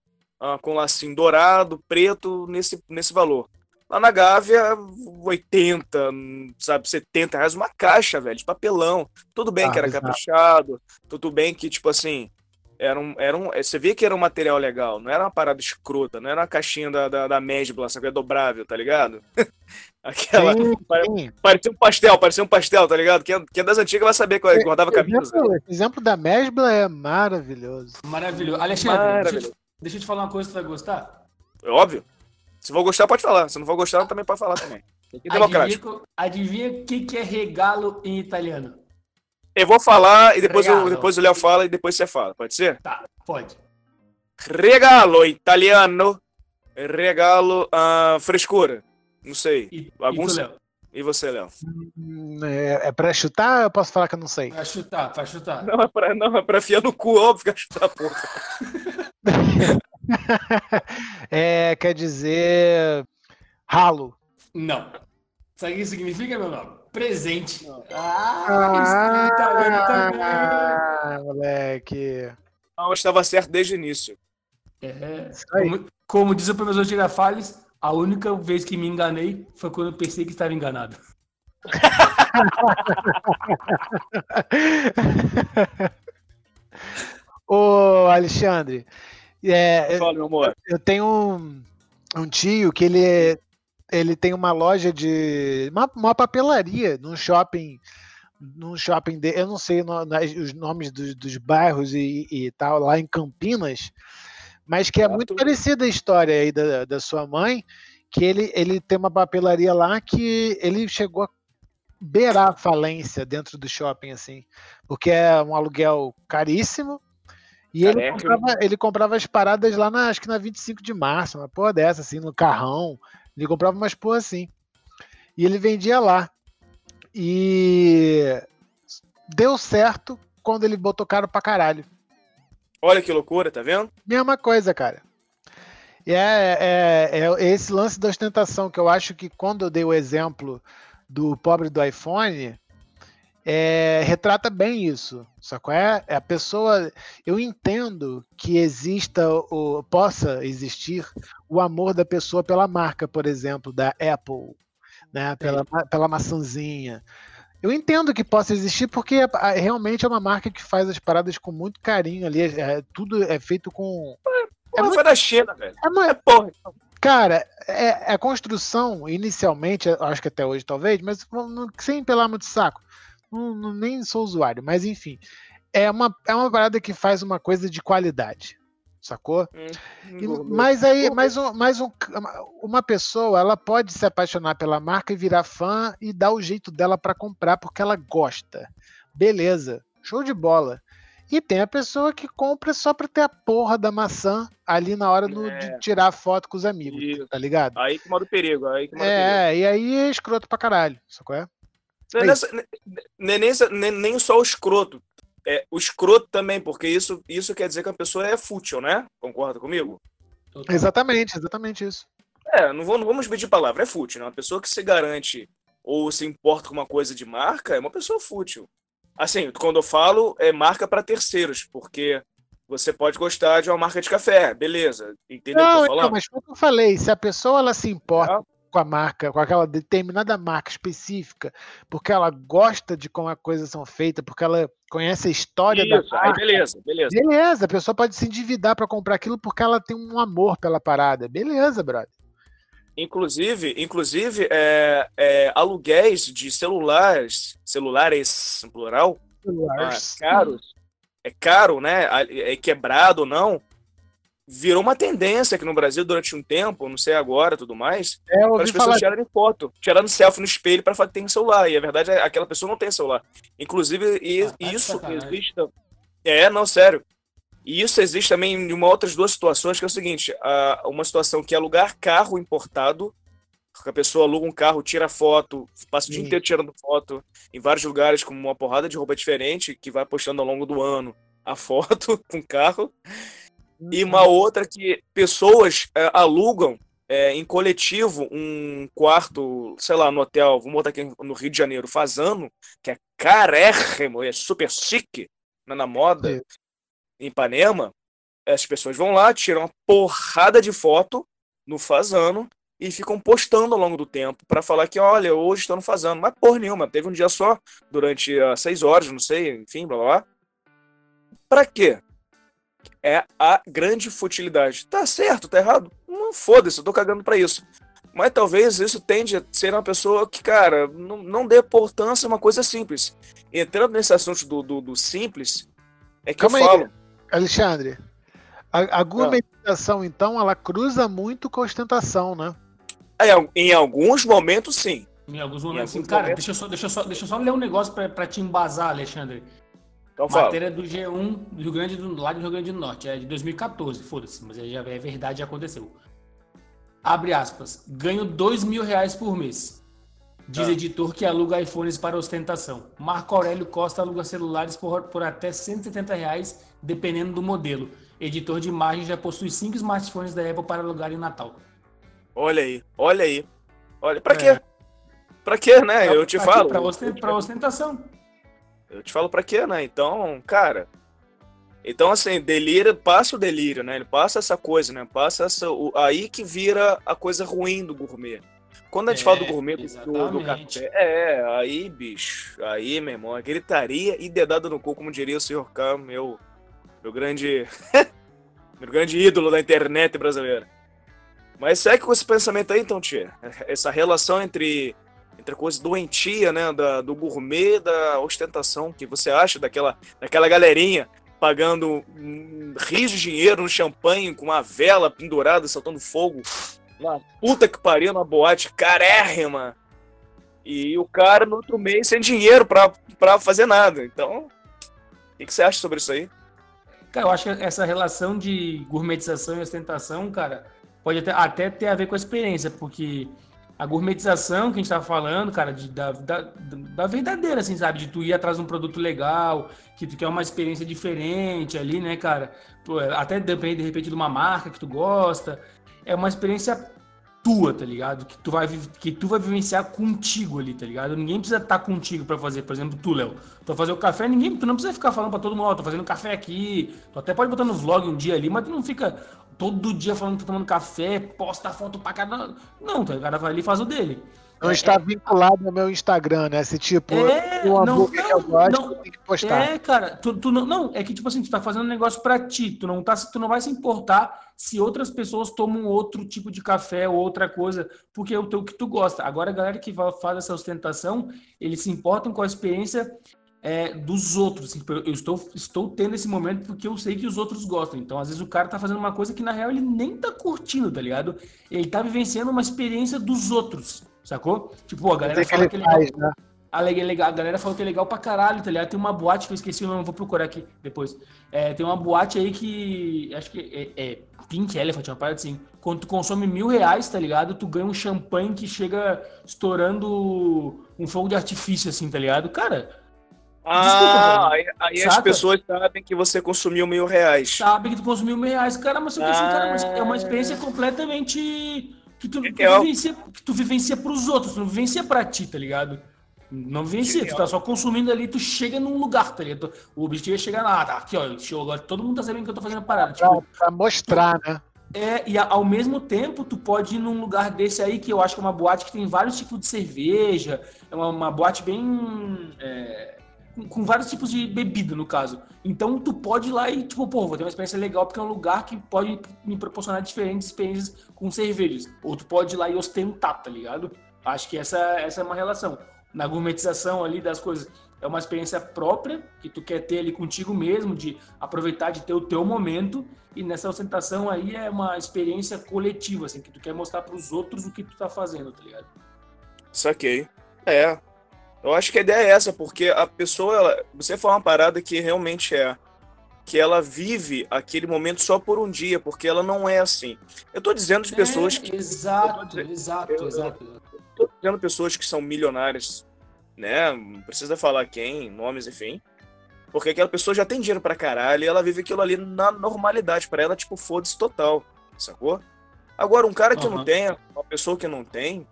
uh, com lacinho dourado, preto, nesse, nesse valor. Lá na Gávea, 80, sabe, 70 reais uma caixa, velho, de papelão. Tudo bem ah, que era exato. caprichado, tudo bem que, tipo assim, era um, era um, você via que era um material legal, não era uma parada escrota, não era uma caixinha da, da, da Mesbla, sabe, é dobrável, tá ligado? Aquela, sim, sim. parecia um pastel, parecia um pastel, tá ligado? Quem, quem é das antigas vai saber que guardava camisa. O exemplo da Mesbla é maravilhoso. Maravilhoso. Alexandre, maravilhoso. Deixa, deixa eu te falar uma coisa que você vai gostar. É óbvio. Se vou gostar, pode falar. Se não vou gostar, também pode falar também. Adivinha o que, que é regalo em italiano? Eu vou falar e depois, o, depois o Léo fala e depois você fala. Pode ser? Tá, pode. Regalo italiano. Regalo uh, frescura. Não sei. E, Bagunça. E, você, Léo? Hum, é, é pra chutar ou eu posso falar que eu não sei? Pra chutar, pra chutar. Não, é pra, não, é pra fiar no cu, óbvio que é chutar, porra. é, quer dizer. Ralo. Não. Sabe o que significa, meu nome? Presente. Ah, ah, tá moleque. Não, eu estava certo desde o início. É, como, como, diz o professor Girafales, a única vez que me enganei foi quando eu pensei que estava enganado. Ô, Alexandre, é, Fala, meu amor. Eu, eu tenho um, um, tio que ele ele tem uma loja de. uma, uma papelaria num shopping. Num shopping de, eu não sei no, os nomes dos, dos bairros e, e, tal, lá em Campinas, mas que é muito parecida a história aí da, da sua mãe, que ele, ele tem uma papelaria lá que ele chegou a beirar a falência dentro do shopping, assim, porque é um aluguel caríssimo, e ele comprava, ele comprava, as paradas lá na, acho que na 25 de março, uma porra dessa, assim, no carrão. Ele comprava umas porra assim. E ele vendia lá. E deu certo quando ele botou caro pra caralho. Olha que loucura, tá vendo? Mesma coisa, cara. E é, é, é, esse lance da ostentação que eu acho que quando eu dei o exemplo do pobre do iPhone, é, retrata bem isso. Só qual é? é? A pessoa. Eu entendo que exista ou possa existir o amor da pessoa pela marca, por exemplo, da Apple, né? Pela, pela maçãzinha. Eu entendo que possa existir porque é, realmente é uma marca que faz as paradas com muito carinho ali. É, tudo é feito com. É, muito... da China, velho. É, uma... é porra. Então. Cara, é, a construção, inicialmente, acho que até hoje talvez, mas sem pelar muito saco não, não, nem sou usuário, mas enfim. É uma, é uma parada que faz uma coisa de qualidade. sacou? Hum, E- mas aí, mais, um, mais um, uma pessoa, ela pode se apaixonar pela marca e virar fã e dar o jeito dela pra comprar porque ela gosta. Beleza, show de bola. E tem a pessoa que compra só pra ter a porra da maçã ali na hora do- É. de tirar foto com os amigos, Isso. tá ligado? Aí que mora o perigo, aí que mora o perigo. É, e aí é escroto pra caralho, sacou? É? Não é nessa- ne- nem, nem, nem, nem só o escroto. É, o escroto também, porque isso, isso quer dizer que a pessoa é fútil, né? Concorda comigo? Total. Exatamente, exatamente isso. É, não, vou, não vamos pedir palavra, é fútil, né? Uma pessoa que se garante ou se importa com uma coisa de marca é uma pessoa fútil. Assim, quando eu falo, é marca para terceiros, porque você pode gostar de uma marca de café, beleza. Entendeu o que eu Não, tô falando? mas foi o que eu falei, se a pessoa ela se importa É. com a marca, com aquela determinada marca específica, porque ela gosta de como as coisas são feitas, porque ela conhece a história da Isso, aí marca, beleza, beleza. beleza, a pessoa pode se endividar para comprar aquilo porque ela tem um amor pela parada. Beleza, brother. Inclusive, inclusive é, é, aluguéis de celulares, celulares no plural, ah, Celulares. caros, é caro, né? É quebrado ou não. Virou uma tendência aqui no Brasil durante um tempo, não sei agora, tudo mais, É, para as pessoas falar tirarem foto, tirando selfie no espelho para falar que tem celular. E a verdade é que aquela pessoa não tem celular. Inclusive, e- Ah, tá isso existe. É, não, sério. E isso existe também em uma outras duas situações, que é o seguinte: a- uma situação que é alugar carro importado, que a pessoa aluga um carro, tira foto, passa o dia Sim. inteiro tirando foto em vários lugares com uma porrada de roupa diferente, que vai postando ao longo do ano a foto com o carro. E uma outra que pessoas é, alugam é, em coletivo um quarto, sei lá, no hotel, vamos botar aqui no Rio de Janeiro, Fazano, que é carérrimo, é super chique, né, na moda, em Ipanema. As pessoas vão lá, tiram uma porrada de foto no Fazano e ficam postando ao longo do tempo para falar que, olha, hoje estou no Fazano. Mas porra nenhuma, teve um dia só, durante ah, seis horas, não sei, enfim, blá blá blá. Pra quê? É a grande futilidade. Tá certo, tá errado? Não foda-se, eu tô cagando pra isso. Mas talvez isso tende a ser uma pessoa que, cara, não, não dê importância a uma coisa simples. Entrando nesse assunto do, do, do simples, é que Calma eu aí. falo. Alexandre, a, Ah. a gourmetização, então, ela cruza muito com a ostentação, né? É, em alguns momentos, sim. Em alguns momentos, alguns sim. Cara, momentos. deixa eu, só, deixa, eu só, deixa eu só ler um negócio pra, pra te embasar, Alexandre. Então fala. Matéria do G1 do Rio Grande do, lá do Rio Grande do Norte, é de 2014, foda-se, mas é, já é verdade, já aconteceu. Abre aspas, ganho 2 mil reais por mês. Diz Ah. editor que aluga iPhones para ostentação. Marco Aurélio Costa aluga celulares por, por até 170 reais, dependendo do modelo. Editor de imagem já possui cinco smartphones da Apple para alugar em Natal. Olha aí, olha aí. Olha, pra É. quê? Pra quê, né? Eu te Pra quê? falo. Pra, osten- pra ostentação. Eu te falo pra quê, né? Então, cara. Então, assim, delírio, passa o delírio, né? Ele passa essa coisa, né? Passa essa. o- aí que vira a coisa ruim do gourmet. Quando a gente É, fala do gourmet do, do café, é, aí, bicho, aí, meu irmão, é gritaria e dedada no cu, como diria o Sr. K, meu, meu grande. meu grande ídolo da internet brasileira. Mas segue com esse pensamento aí, então, tia. Essa relação entre entre a coisa doentia, né, da, do gourmet, da ostentação, que você acha daquela, daquela galerinha pagando hum, rios de dinheiro no champanhe com uma vela pendurada, soltando fogo, uma puta que pariu na boate carérrima, e o cara no outro mês sem dinheiro pra, pra fazer nada. Então, o que, que você acha sobre isso aí? Cara, eu acho que essa relação de gourmetização e ostentação, cara, pode até, até ter a ver com a experiência, porque a gourmetização que a gente tá falando, cara, de, da, da, da verdadeira, assim, sabe? De tu ir atrás de um produto legal, que tu quer uma experiência diferente ali, né, cara? Pô, até depende, de repente, de uma marca que tu gosta. É uma experiência tua, tá ligado? Que tu vai, que tu vai vivenciar contigo ali, tá ligado? Ninguém precisa estar contigo pra fazer, por exemplo, tu, Léo. Tu vai fazer o café, ninguém, tu não precisa ficar falando pra todo mundo, ó, tô fazendo café aqui. Tu até pode botar no vlog um dia ali, mas tu não fica todo dia falando que tá tomando café, posta foto pra cada. Não, tá, o cara vai ali e faz o dele. Não É, está vinculado ao meu Instagram, né? Se tipo, É, não, que eu gosto, não. tenho que postar. É, cara, tu, tu não, não, é que tipo assim, tu tá fazendo um negócio pra ti, tu não tá, tu não vai se importar se outras pessoas tomam outro tipo de café ou outra coisa, porque é o teu que tu gosta. Agora a galera que faz essa ostentação, eles se importam com a experiência é, dos outros. Assim, eu estou, estou tendo esse momento porque eu sei que os outros gostam. Então, às vezes, o cara tá fazendo uma coisa que, na real, ele nem tá curtindo, tá ligado? Ele tá vivenciando uma experiência dos outros, sacou? Tipo, a galera fala que, é legal. Faz, né? a, a galera falou que é legal pra caralho, tá ligado? Tem uma boate que eu esqueci o nome, vou procurar aqui depois. É, tem uma boate aí que. Acho que é, é Pink Elephant, uma parada assim. Quando tu consome mil reais, tá ligado? Tu ganha um champanhe que chega estourando um fogo de artifício, assim, tá ligado? Cara. Ah, Desculpa, aí, aí as pessoas sabem que você consumiu mil reais. Sabem que tu consumiu mil reais. Cara, mas ah, cara, mas é uma experiência completamente. Que tu, que tu, vivencia, que tu vivencia pros outros, tu não vivencia pra ti, tá ligado? Não vivencia, tu tá só consumindo ali, tu chega num lugar, tá ligado? O objetivo é chegar lá, tá aqui, ó, show, agora todo mundo tá sabendo que eu tô fazendo a parada. Tipo, pra mostrar, tu, né? É, e ao mesmo tempo, tu pode ir num lugar desse aí, que eu acho que é uma boate que tem vários tipos de cerveja, é uma, uma boate bem. É, com, vários tipos de bebida, no caso. Então, tu pode ir lá e, tipo, pô, vou ter uma experiência legal, porque é um lugar que pode me proporcionar diferentes experiências com cervejas. Ou tu pode ir lá e ostentar, tá ligado? Acho que essa, essa é uma relação na gourmetização ali das coisas. É uma experiência própria que tu quer ter ali contigo mesmo, de aproveitar de ter o teu momento. E nessa ostentação aí é uma experiência coletiva, assim, que tu quer mostrar para os outros o que tu tá fazendo, tá ligado? Saquei. É. Eu acho que a ideia é essa, porque a pessoa, ela, você fala uma parada que realmente é que ela vive aquele momento só por um dia, porque ela não é assim. Eu tô dizendo de pessoas é, que. Exato, dizendo, exato, eu, exato tô vendo pessoas que são milionárias, né? Não precisa falar quem, nomes, enfim. Porque aquela pessoa já tem dinheiro pra caralho e ela vive aquilo ali na normalidade. para ela, tipo, foda-se total, sacou? Agora, um cara que uhum. não tem, uma pessoa que não tem,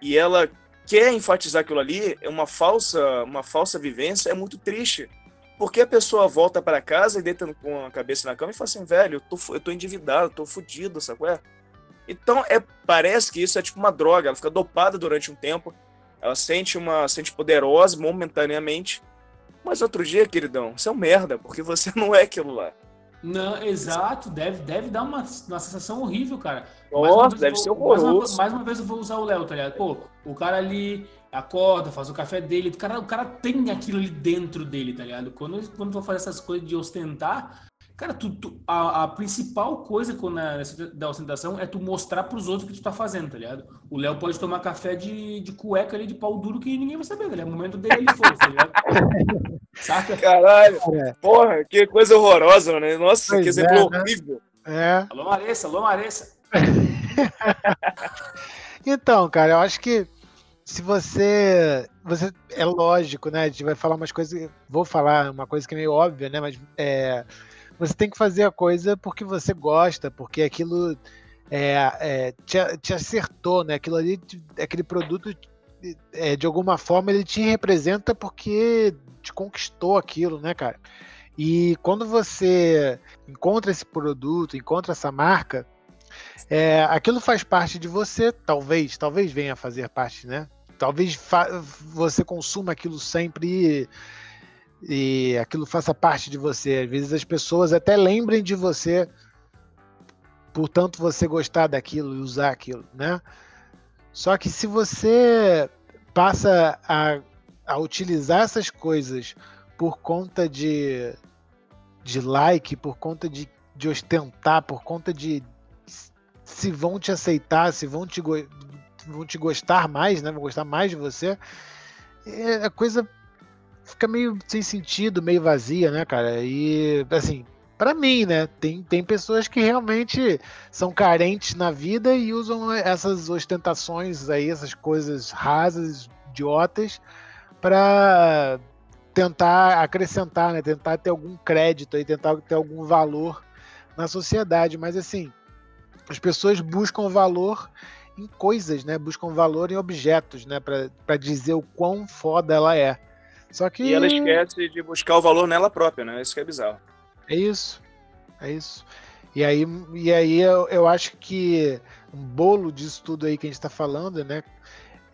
e ela quer enfatizar aquilo ali, é uma falsa, uma falsa vivência, é muito triste. Porque a pessoa volta para casa e deita com a cabeça na cama e fala assim, velho, eu tô, eu tô endividado, eu tô fudido, sacou? É? Então, é, parece que isso é tipo uma droga, ela fica dopada durante um tempo, ela sente uma sente poderosa momentaneamente, mas outro dia, queridão, você é um merda, porque você não é aquilo lá. Não, exato, deve, deve dar uma, uma sensação horrível, cara. Nossa, deve vou, ser horroroso. Mais uma, mais uma, vez eu vou usar o Léo, tá ligado? Pô, o cara ali acorda, faz o café dele, o cara, o cara tem aquilo ali dentro dele, tá ligado? Quando, quando eu vou fazer essas coisas de ostentar, Cara, tu, tu a, a, principal coisa quando é, da ostentação é tu mostrar pros outros o que tu tá fazendo, tá ligado? O Léo pode tomar café de, de cueca ali, de pau duro, que ninguém vai saber, tá ligado? O momento dele ele foi, tá ligado? Saca? Caralho, é. porra, que coisa horrorosa, né? Nossa, pois que exemplo é, né? horrível. É. Alô, Maressa, alô, Maressa. então, cara, eu acho que se você. você É lógico, né? A gente vai falar umas coisas. Vou falar uma coisa que é meio óbvia, né? Mas é você tem que fazer a coisa porque você gosta, porque aquilo é, é, te, te, acertou, né? Aquilo ali, aquele produto, é, de alguma forma, ele te representa porque te conquistou aquilo, né, cara? E quando você encontra esse produto, encontra essa marca, é, aquilo faz parte de você, talvez, talvez venha a fazer parte, né? Talvez você consuma aquilo sempre e aquilo faça parte de você. Às vezes as pessoas até lembrem de você por tanto você gostar daquilo e usar aquilo, né? Só que se você passa a, a utilizar essas coisas por conta de, de like, por conta de, de ostentar, por conta de se vão te aceitar, se vão te, vão te gostar mais, né? Vão gostar mais de você, é, a coisa fica meio sem sentido, meio vazia, né, cara? E, assim, para mim, né, tem, tem pessoas que realmente são carentes na vida e usam essas ostentações aí, essas coisas rasas, idiotas, para tentar acrescentar, né, tentar ter algum crédito aí, tentar ter algum valor na sociedade, mas assim, as pessoas buscam valor em coisas, né? Buscam valor em objetos, né? Para dizer o quão foda ela é. Só que... E ela esquece de buscar o valor nela própria, né? Isso que é bizarro. É isso. É isso. E aí, e aí eu, eu acho que um bolo disso tudo aí que a gente está falando, né?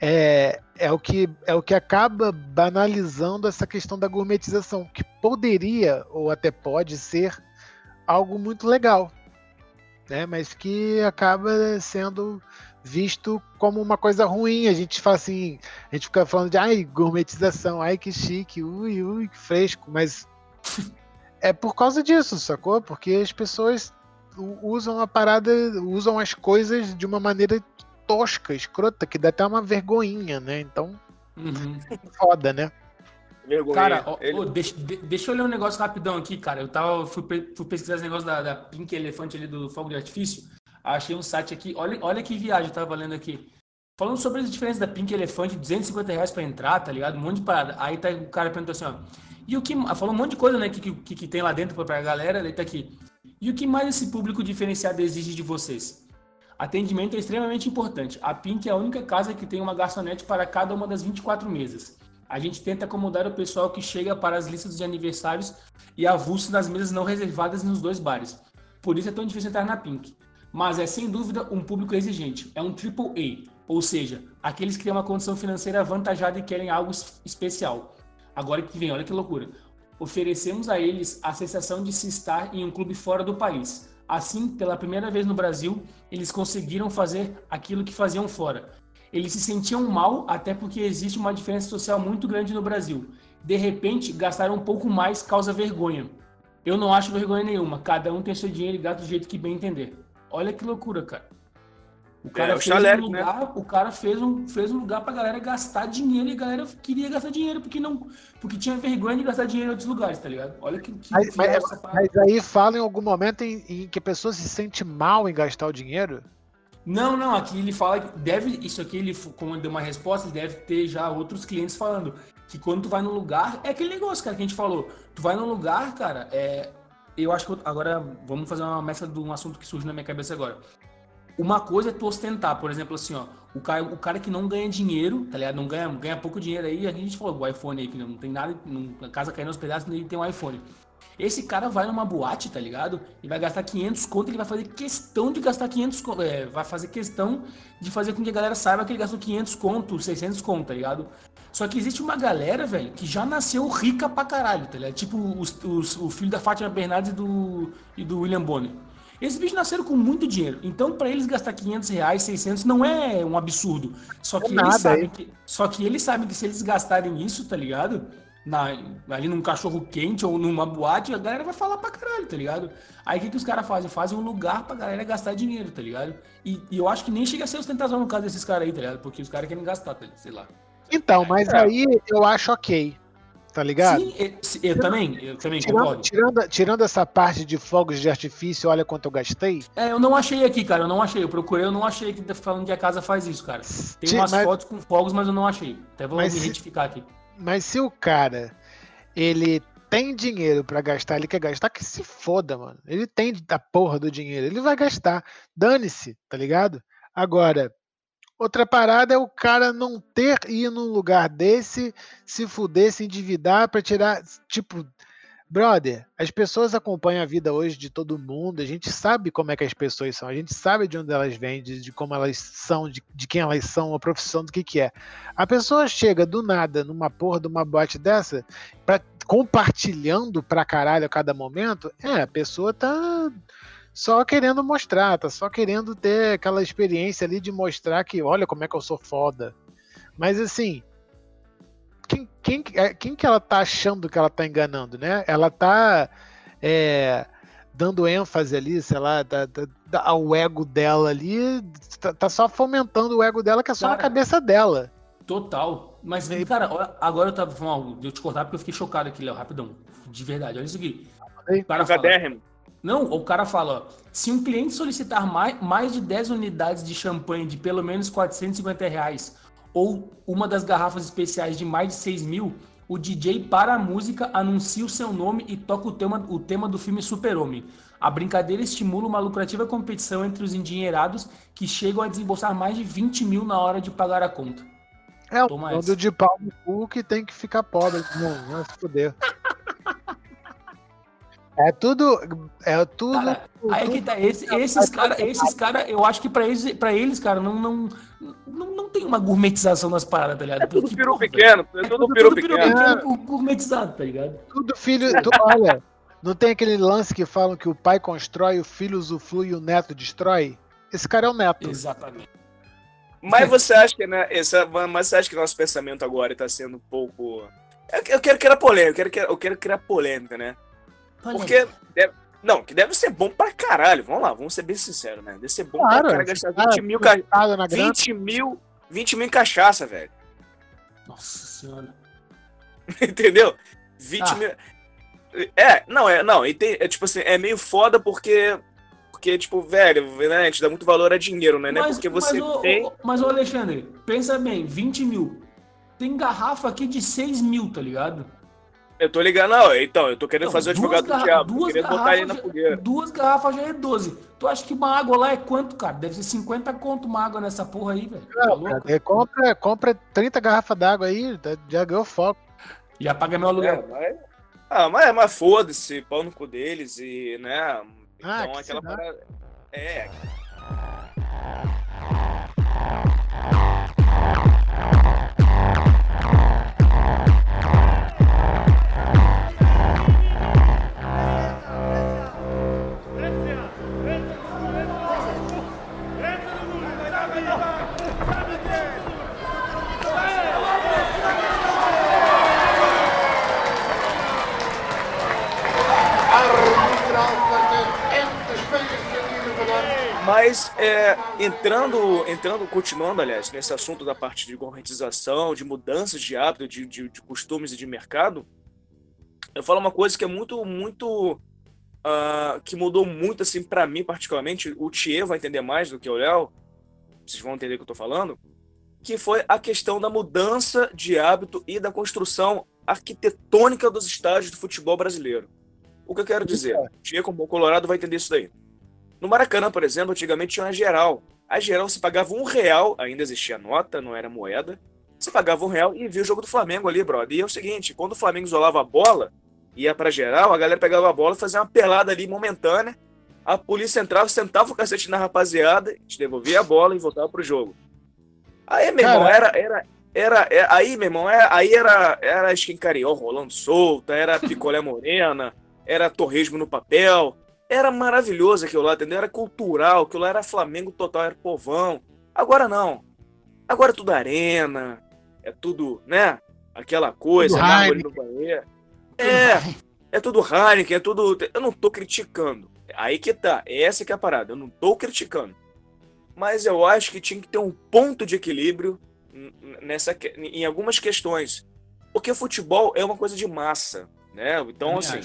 É, é, o que, é o que acaba banalizando essa questão da gourmetização, que poderia ou até pode ser algo muito legal, né? mas que acaba sendo visto como uma coisa ruim. A gente fala assim, a gente fica falando de ai, gourmetização, ai que chique, ui, ui, que fresco, mas é por causa disso, sacou? Porque as pessoas usam a parada, usam as coisas de uma maneira tosca, escrota, que dá até uma vergonhinha, né? Então, Uhum. foda, né? Vergonha. Cara, ó, Ele- ó, deixa, de- deixa eu ler um negócio rapidão aqui, cara. Eu tava, fui, fui pesquisar esse negócio da, da Pink Elefante ali do fogo de artifício. Achei um site aqui. Olha, olha que viagem, eu tava lendo aqui. Falando sobre as diferenças da Pink Elefante, 250 reais pra entrar, tá ligado? Um monte de parada. Aí tá, o cara perguntou assim, ó. E o que. Falou um monte de coisa, né? Que, que, que tem lá dentro pra, galera. Daí tá aqui. E o que mais esse público diferenciado exige de vocês? Atendimento é extremamente importante. A Pink é a única casa que tem uma garçonete para cada uma das 24 mesas. A gente tenta acomodar o pessoal que chega para as listas de aniversários e avulso nas mesas não reservadas nos dois bares. Por isso é tão difícil entrar na Pink. Mas é sem dúvida um público exigente. É um triple A, ou seja, aqueles que têm uma condição financeira avantajada e querem algo es- especial. Agora que vem, olha que loucura. Oferecemos a eles a sensação de se estar em um clube fora do país. Assim, pela primeira vez no Brasil, eles conseguiram fazer aquilo que faziam fora. Eles se sentiam mal, até porque existe uma diferença social muito grande no Brasil. De repente, gastar um pouco mais causa vergonha. Eu não acho vergonha nenhuma. Cada um tem seu dinheiro e gasta do jeito que bem entender. Olha que loucura, cara. O cara É, o chalé, um lugar, o cara fez um, fez um lugar pra galera gastar dinheiro e a galera queria gastar dinheiro porque não, porque tinha vergonha de gastar dinheiro em outros lugares, tá ligado? Olha que, que Mas, mas- mas aí fala em algum momento em, em que a pessoa se sente mal em gastar o dinheiro. Não, não, aqui ele fala que deve, isso aqui ele, como ele deu uma resposta, ele deve ter já outros clientes falando que quando tu vai num lugar, é aquele negócio, cara, que a gente falou, tu vai num lugar, cara, é, eu acho que agora vamos fazer uma mescla de um assunto que surge na minha cabeça agora. Uma coisa é tu ostentar, por exemplo, assim, ó, o cara, o cara que não ganha dinheiro, tá ligado? Não ganha, ganha pouco dinheiro aí, a gente falou do iPhone aí, que não tem nada, a casa caindo aos pedaços, ele tem um iPhone. Esse cara vai numa boate, tá ligado? E vai gastar 500 conto, ele vai fazer questão de gastar 500 conto, é, vai fazer questão de fazer com que a galera saiba que ele gastou 500 conto, 600 conto, tá ligado? Só que existe uma galera, velho, que já nasceu rica pra caralho, tá ligado? Tipo os, os- o filho da Fátima Bernardes e do, e do William Bonner. Esses bichos nasceram com muito dinheiro. Então, pra eles gastar 500 reais, 600, não é um absurdo. Só que, É nada, eles sabem que, só que eles sabem que se eles gastarem isso, tá ligado? Na, ali num cachorro quente ou numa boate, a galera vai falar pra caralho, tá ligado? Aí o que, que os caras fazem? Fazem um lugar pra galera gastar dinheiro, tá ligado? E, e eu acho que nem chega a ser ostentação no caso desses caras aí, tá ligado? Porque os caras querem gastar, tá ligado? sei lá. Então, mas É. aí eu acho ok. Tá ligado? Sim, eu, eu também, eu também Tirando, concordo. tirando, tirando essa parte de fogos de artifício, olha quanto eu gastei. É, eu não achei aqui, cara, eu não achei. Eu procurei, eu não achei que tá falando que a casa faz isso, cara. Tem umas mas, fotos com fogos, mas eu não achei. Até vou Mas me retificar aqui. mas se o cara ele tem dinheiro pra gastar, ele quer gastar, que se foda, mano. Ele tem da porra do dinheiro, ele vai gastar. Dane-se, tá ligado? Agora, outra parada é o cara não ter ir num lugar desse, se fuder, se endividar pra tirar. Tipo, brother, as pessoas acompanham a vida hoje de todo mundo, a gente sabe como é que as pessoas são, a gente sabe de onde elas vêm, de, de como elas são, de, de quem elas são, a profissão do que que é. A pessoa chega do nada numa porra de uma boate dessa, pra, compartilhando pra caralho a cada momento, é, a pessoa tá só querendo mostrar, tá só querendo ter aquela experiência ali de mostrar que olha como é que eu sou foda. Mas assim, quem, quem, é, quem que ela tá achando que ela tá enganando, né? Ela tá é, dando ênfase ali, sei lá, da, da- da- ao ego dela ali, tá, tá só fomentando o ego dela, que é só na Cara, cabeça dela. Total. Mas, E- cara, agora eu tava falando, de eu te cortar porque eu fiquei chocado aqui, Léo, rapidão. De verdade, olha isso aqui. O cara fala. Não, o cara fala, ó, se um cliente solicitar mais, mais de 10 unidades de champanhe de pelo menos 450 reais ou uma das garrafas especiais de mais de 6 mil, o DJ para a música, anuncia o seu nome e toca o tema, o tema do filme Super-Homem. A brincadeira estimula uma lucrativa competição entre os endinheirados que chegam a desembolsar mais de 20 mil na hora de pagar a conta. É o essa. de pau no cu que tem que ficar pobre. Não, vai se fuder. É tudo. É tudo. Cara, Aí que tá, esse- esses caras, esses cara, eu acho que pra eles, pra eles cara, não, não, não, não tem uma gourmetização nas paradas, tá ligado? É tudo Porque, peru pequeno. É tudo peru tudo peru pequeno. pequeno gourmetizado, tá ligado? Tudo filho. tu- olha, não tem aquele lance que falam que o pai constrói, o filho usufrui e o neto destrói? Esse cara é o neto. Exatamente. Mas você acha que, né, essa, mas você acha que nosso pensamento agora está sendo um pouco. Eu, eu quero criar polêmica, eu quero, eu quero criar polêmica, né? Porque. Deve, não, que deve ser bom pra caralho. Vamos lá, vamos ser bem sinceros, né? Deve ser bom Claro, pra caralho gastar cara, 20 mil, ca... Nada na grana. 20 mil, 20 mil em cachaça, velho. Nossa senhora. Entendeu? 20 Ah. mil. É, não, é, não, e tem, é tipo assim, é meio foda porque. Porque, tipo, velho, né, a gente dá muito valor a dinheiro, né? É porque você mas, tem. ô- mas, ô Alexandre, pensa bem, 20 mil. Tem garrafa aqui de 6 mil, tá ligado? Eu tô ligando, não, então, eu tô querendo Não, fazer o advogado do diabo, duas querendo botar ele na garrafas fogueira. Duas garrafas já é 12. Tu acha que uma água lá é quanto, cara? Deve ser 50 conto uma água nessa porra aí, velho. Tá cara, compra, compra 30 garrafas d'água aí, tá- já ganhou foco. Já paga meu É, aluguel. mas, ah, mas, mas foda-se, pau no cu deles e, né? Ah, Então que aquela parada. É. Mas é, entrando, entrando, continuando, aliás, nesse assunto da parte de gourmetização, de mudanças de hábito, de, de, de costumes e de mercado, eu falo uma coisa que é muito, muito. ah, que mudou muito, assim, para mim, particularmente. O Thier vai entender mais do que o Léo, vocês vão entender o que eu tô falando, que foi a questão da mudança de hábito e da construção arquitetônica dos estádios do futebol brasileiro. O que eu quero dizer? O Thier, como colorado, vai entender isso daí. No Maracanã, por exemplo, antigamente tinha uma geral. A geral se pagava um real, ainda existia nota, não era moeda. Você pagava um real e via o jogo do Flamengo ali, brother. E é o seguinte, quando o Flamengo isolava a bola, ia pra geral, a galera pegava a bola e fazia uma pelada ali momentânea. A polícia entrava, sentava o cacete na rapaziada, te devolvia a bola e voltava pro jogo. Aí, meu irmão, era, era, era, é- aí, meu irmão, é- aí era, era esquincarió rolando solta, era picolé morena, era torresmo no papel, era maravilhoso aquilo lá, entendeu? Era cultural, aquilo lá era Flamengo total, era povão. Agora não. Agora é tudo arena, é tudo, né? Aquela coisa, mármore no banheiro. É, é tudo Heineken, é tudo. Eu não tô criticando. Aí que tá, essa que é a parada. Eu não tô criticando. Mas eu acho que tinha que ter um ponto de equilíbrio nessa, em algumas questões. Porque futebol é uma coisa de massa, né? Então, assim.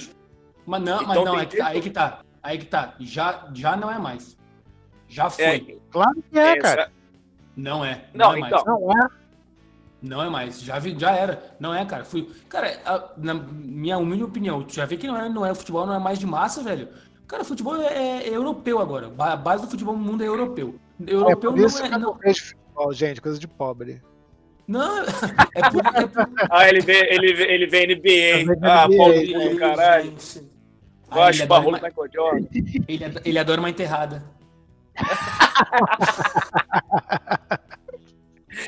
Mas não, mas Então não, tem é que tá, aí que tá. Aí que tá. Já, já não é mais. Já foi. É, Claro que é, essa- cara. Não é. Não, Não, é então. mais. Não é. Não é mais. Já, vi, já era. Não é, cara. Fui. Cara, a- na minha humilde opinião, tu já vê que não é, não é futebol, não é mais de massa, velho. Cara, futebol é, é europeu agora. A base do futebol no mundo é europeu. É Europeu isso não é. Não, vejo futebol, gente, coisa de pobre. não é por, é por Ah, ele vê, ele vê, ele vê NBA, Ah, NBA, Paulo é, do caralho. gente. Gosto barulho uma, Michael Jordan. ele, ele adora uma enterrada.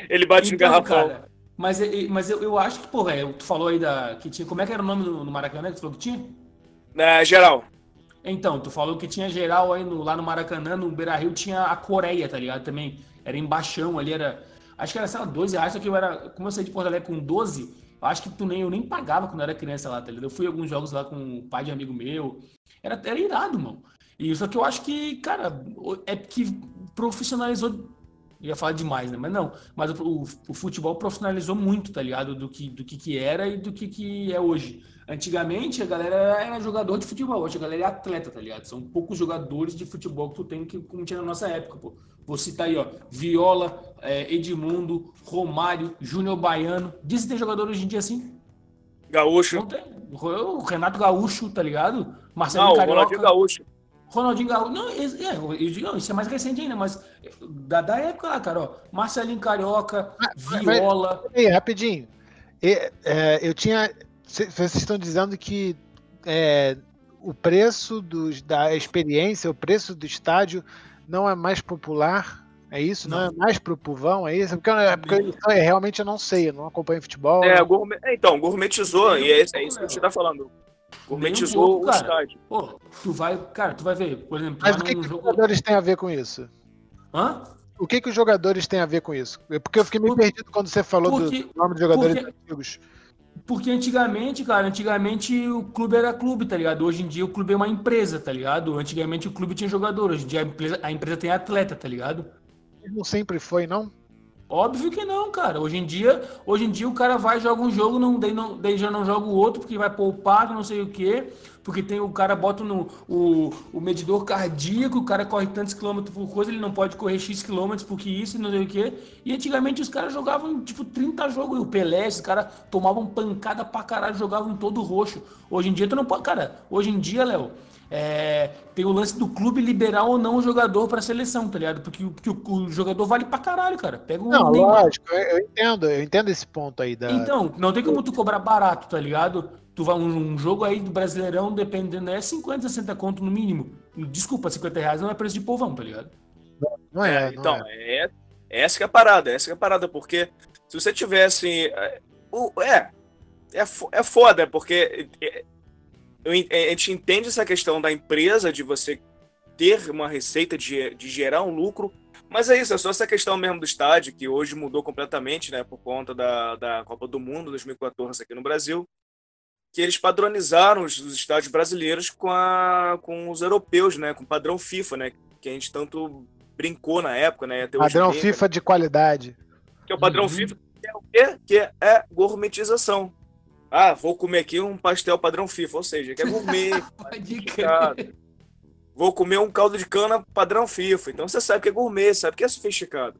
Ele bate no Então, garrafão. cara, mas, mas eu, eu acho que, porra, é, tu falou aí da. Que tinha, como é que era o nome do, no Maracanã que tu falou que tinha? Na geral. Então, tu falou que tinha geral aí no- lá no Maracanã, no Beira Rio tinha a Coreia, tá ligado? Também era embaixão ali, era. Acho que era, sei lá, 12 reais, só que eu era. Como eu saí de Porto Alegre com 12, eu acho que tu nem, eu nem pagava quando eu era criança lá, tá ligado? Eu fui a alguns jogos lá com o pai de amigo meu. Era, era irado, mano. E só que eu acho que, cara, é que profissionalizou. Ia falar demais, né? Mas não. Mas o, o- o futebol profissionalizou muito, tá ligado? Do que, do que, que era e do que, que é hoje. Antigamente a galera era jogador de futebol, hoje a galera é atleta, tá ligado? São poucos jogadores de futebol que tu tem que como tinha na nossa época, pô. Vou citar aí, ó, Viola, é, Edmundo, Romário, Júnior Baiano. Diz se tem jogador hoje em dia assim? Gaúcho. Não tem. O Renato Gaúcho, tá ligado? Não, Marcelinho o Carioca. Ronaldinho Gaúcho. Ronaldinho Gaúcho. Não, esse- é, eu digo, não, isso é mais recente ainda, mas da, da época lá, cara, ó. Marcelinho Carioca, mas- Viola. Ei, rapidinho. E, é, eu tinha. Cê- Vocês estão dizendo que é, o preço dos, da experiência, o preço do estádio não é mais popular? É isso? Não, Não. é mais pro povão? É isso? Porque, eu- porque eu- eu realmente eu não sei, eu não acompanho futebol. É, não- gourmet... é, então, gourmetizou, e é, um é isso que a gente Léo. tá falando. Gourmetizou pouco, o cara. estádio. Pô, tu vai, cara, tu vai ver, por exemplo, Mas o que, que os jogadores têm a ver com isso? Hã? O que, que os jogadores têm a ver com isso? É Porque eu fiquei meio Por- perdido quando você falou porque- do nome de jogadores porque- antigos. Porque antigamente, cara, antigamente o clube era clube, tá ligado? Hoje em dia o clube é uma empresa, tá ligado? Antigamente o clube tinha jogador, hoje em dia a empresa, a empresa tem atleta, tá ligado? Não sempre foi, não? Óbvio que não, cara. Hoje em dia, hoje em dia o cara vai joga um jogo, não, daí, não, daí já não joga o outro porque vai poupar, não sei o quê. Porque tem o cara bota no o, o medidor cardíaco, o cara corre tantos quilômetros por coisa, ele não pode correr X quilômetros porque isso não sei o quê. E antigamente os caras jogavam tipo 30 jogos, o Pelé, os caras tomavam pancada pra caralho, jogavam todo roxo. Hoje em dia tu não pode, cara, hoje em dia, Léo, é, tem o lance do clube liberar ou não o jogador pra seleção, tá ligado? Porque, o- porque o, o jogador vale pra caralho, cara. Pega um Não, Neymar. lógico, eu, eu entendo, eu entendo esse ponto aí da. Então, não tem como tu cobrar barato, tá ligado? Tu vai um, um jogo aí do Brasileirão, dependendo, é 50, 60 conto no mínimo. Desculpa, 50 reais não é preço de povão, tá ligado? não é, não então, é. é. essa que é a parada, essa que é a parada, porque se você tivesse. é, o- É, é, fo- é foda, porque é, a gente entende essa questão da empresa, de você ter uma receita, de, de gerar um lucro, mas é isso, é só essa questão mesmo do estádio, que hoje mudou completamente, né, por conta da, da Copa do Mundo 2014 aqui no Brasil, que eles padronizaram os, os estádios brasileiros com, a, com os europeus, né, com o padrão FIFA, né, que a gente tanto brincou na época, né, até Padrão brinca, FIFA de qualidade. que é o padrão Uhum. FIFA, que é o quê? Que é gourmetização. Ah, vou comer aqui um pastel padrão FIFA, ou seja, que é gourmet. Vou comer um caldo de cana padrão FIFA. Então você sabe que é gourmet, sabe que é sofisticado.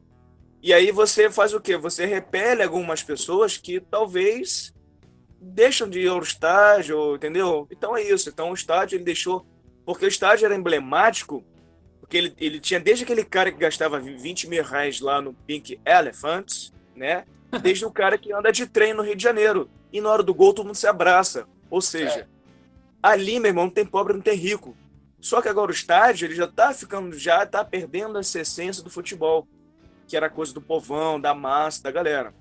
E aí você faz o quê? Você repele algumas pessoas que talvez deixam de ir ao estádio, entendeu? Então é isso. Então o estádio ele deixou. Porque o estádio era emblemático, porque ele, ele tinha desde aquele cara que gastava 20 mil reais lá no Pink Elephants, né? Desde o cara que anda de trem no Rio de Janeiro. E na hora do gol todo mundo se abraça. Ou seja, ali, meu irmão, não tem pobre, não tem rico. Só que agora o estádio, ele já tá ficando, já tá perdendo essa essência do futebol, que era coisa do povão, da massa, da galera.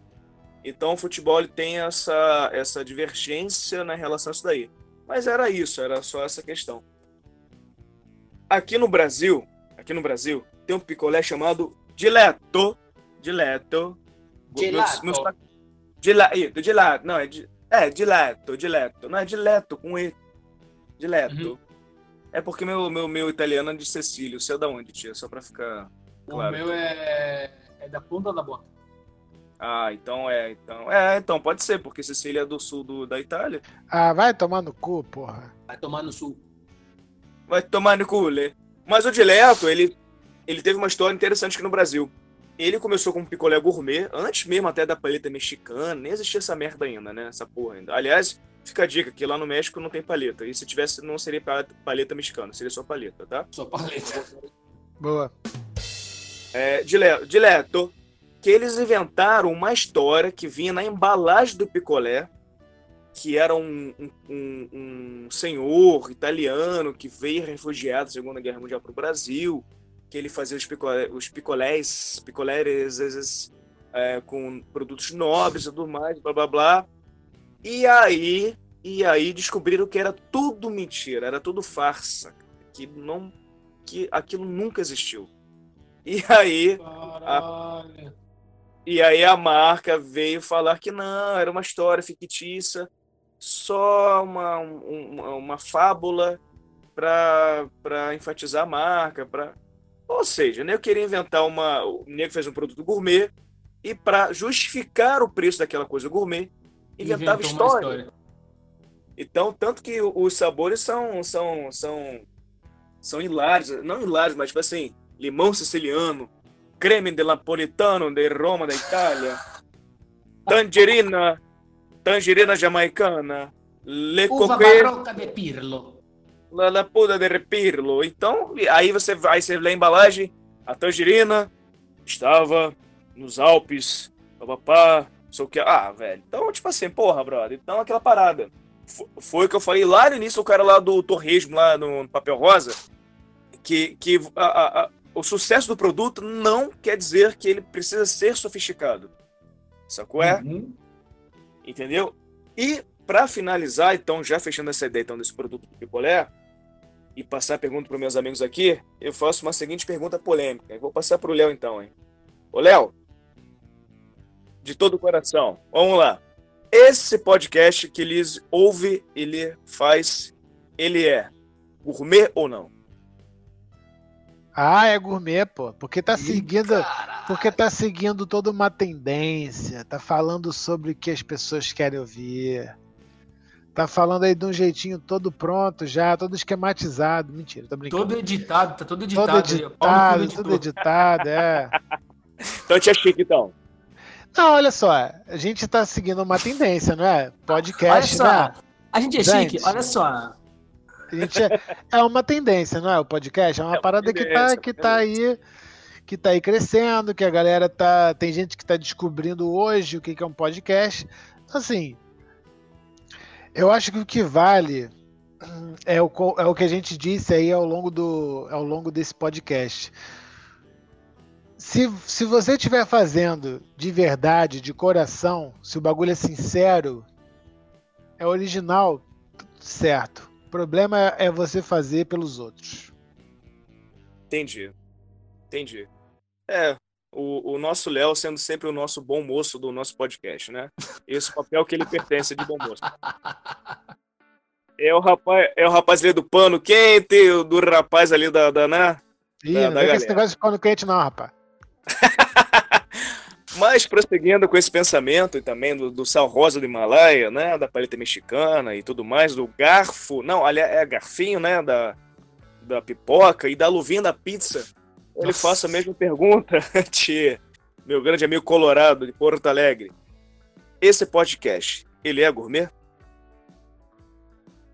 Então o futebol ele tem essa, essa divergência na relação a isso daí. Mas era isso, era só essa questão. Aqui no Brasil, aqui no Brasil, tem um picolé chamado Dileto. Dileto. Gelato. Meus, meus, Dila, isso, dilato, não, é, di- é dileto, dileto, não é dileto com E. Dileto. Uhum. É porque meu, meu, meu italiano é de Cecílio, você é da onde, tia? Só pra ficar. Claro. O meu é, é da ponta da bota. Ah, então é, então. É, então pode ser, porque Cecília é do sul do, da Itália. Ah, vai tomar no cu, porra. Vai tomar no sul. Vai tomar no cu, né? Mas o dileto, ele, ele teve uma história interessante aqui no Brasil. Ele começou como picolé gourmet, antes mesmo até da paleta mexicana, nem existia essa merda ainda, né? Essa porra ainda. Aliás, fica a dica que lá no México não tem paleta. E se tivesse, não seria paleta, mexicana, seria só paleta, tá? Só paleta. Boa. É, dile- dileto, que eles inventaram uma história que vinha na embalagem do picolé, que era um, um, um- um senhor italiano que veio refugiado da Segunda Guerra Mundial para o Brasil, que ele fazia os, picolé, os picolés, picolés às vezes, é, com produtos nobres e tudo mais, blá blá blá. E aí, e aí descobriram que era tudo mentira, era tudo farsa, que não, que aquilo nunca existiu. E aí, Caralho. e aí a marca veio falar que não, era uma história fictícia, só uma, um- uma, uma fábula para enfatizar a marca, para ou seja, o nego queria inventar uma, o nego fez um produto gourmet e para justificar o preço daquela coisa gourmet, inventava uma história. Então, tanto que os sabores são são são são hilários, não hilários, mas tipo assim, limão siciliano, creme de napolitano de Roma da Itália, tangerina, tangerina jamaicana, le Uva barroca de Pirlo. La, la puda de repirlo. Então, aí você vai, você lê a embalagem, a tangerina estava nos Alpes, papapá, sei o que. Ah, velho. Então, tipo assim, porra, brother. Então, aquela parada. Fo- Foi o que eu falei lá no início, o cara lá do Torresmo, lá no Papel Rosa, que, que a- a- a- o sucesso do produto não quer dizer que ele precisa ser sofisticado. Sacou? É? Uhum. Entendeu? E para finalizar, então, já fechando essa ideia então, desse produto do picolé, e passar a pergunta para meus amigos aqui, eu faço uma seguinte pergunta polêmica. Eu vou passar para o Léo então, hein? Ô, Léo, de todo o coração, vamos lá. Esse podcast que eles ouve, ele faz, ele é gourmet ou não? Ah, é gourmet, pô. Porque tá seguindo. Caralho. Porque tá seguindo toda uma tendência. Tá falando sobre o que as pessoas querem ouvir. Tá falando aí de um jeitinho todo pronto já, todo esquematizado. Mentira, tô brincando. Todo editado, tá todo editado. Todo editado, tudo editado, é. Então, tia Chique, então. Não, olha só, a gente tá seguindo uma tendência, não é? Olha Podcast, só, né? a gente é Gente. chique, olha só. A gente é, é uma tendência, não é? O podcast é uma É uma parada que tá, que tá aí, que tá aí crescendo, que a galera tá. Tem gente que tá descobrindo hoje o que que é um podcast. Assim, eu acho que o que vale hum, é o, é o que a gente disse aí ao longo, do, ao longo desse podcast. Se, se você estiver fazendo de verdade, de coração, se o bagulho é sincero, é original, tudo certo. O problema é você fazer pelos outros. Entendi. Entendi. É, o, o nosso Léo sendo sempre o nosso bom moço do nosso podcast, né? Esse papel que ele pertence de bom moço. É o rapaz, é o rapaz ali do pano quente, o do rapaz ali da, da né? Ih, Da- não da com esse negócio de pano quente, não, rapaz. Mas prosseguindo com esse pensamento e também do, do sal rosa do Himalaia, né? Da paleta mexicana e tudo mais, do garfo, não, aliás, é garfinho, né? Da, da pipoca e da luvinha da pizza. Ele Nossa. faça a mesma pergunta, de meu grande amigo Colorado de Porto Alegre. Esse podcast, ele é gourmet?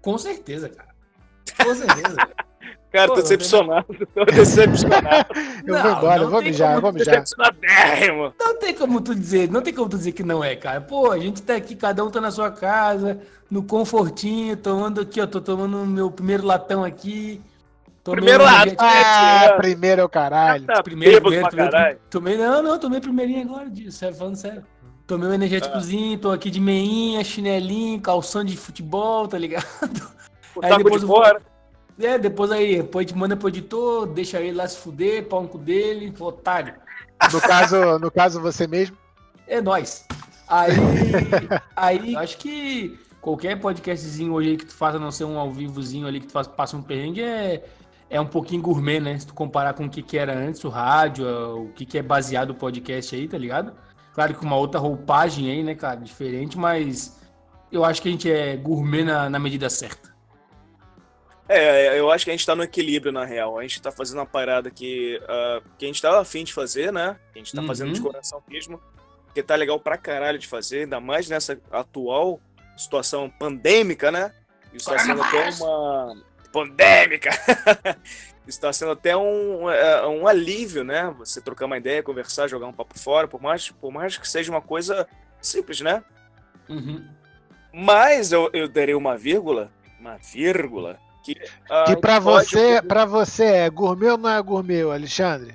Com certeza, cara. Com certeza. Cara, Pô, tô decepcionado, tô decepcionado, Eu Não, vou embora, eu vou mijar, eu vou mijar. Não tem como tu dizer, não tem como tu dizer que não é, cara. Pô, a gente tá aqui, cada um tá na sua casa, no confortinho, tomando aqui, ó, tô tomando o meu primeiro latão aqui. Primeiro energético- Ah, É, primeiro é o caralho. Tá Primeiro, bêbado primeiro, primeiro, caralho. tomei, não, não, tomei primeirinho agora, disso, é falando sério. Tomei um energéticozinho, tô aqui de meinha, chinelinho, calção de futebol, tá ligado? O Aí depois de eu fora. É, depois aí, depois gente manda pro editor, deixa ele lá se fuder, pau no cu dele, otário. No caso, no caso você mesmo. É nóis. Aí, aí, acho que qualquer podcastzinho hoje aí que tu faça, a não ser um ao vivozinho ali que tu faça, passa um perrengue, é, é um pouquinho gourmet, né? Se tu comparar com o que, que era antes, o rádio, o que, que é baseado o podcast aí, tá ligado? Claro que uma outra roupagem aí, né, cara? Diferente, mas eu acho que a gente é gourmet na, na medida certa. É, eu acho que a gente tá no equilíbrio, na real. A gente tá fazendo uma parada que, ah, que a gente tava afim de fazer, né? Que a gente tá Uhum. fazendo de coração mesmo. Que tá legal pra caralho de fazer, ainda mais nessa atual situação pandêmica, né? Isso tá sendo até uma. Pandêmica! Isso tá sendo até um, é, um alívio, né? Você trocar uma ideia, conversar, jogar um papo fora, por mais, por mais que seja uma coisa simples, né? Uhum. Mas eu, eu darei uma vírgula, uma vírgula, que, ah, Que pra pode- você, para você é gourmet ou não é gourmet, Alexandre?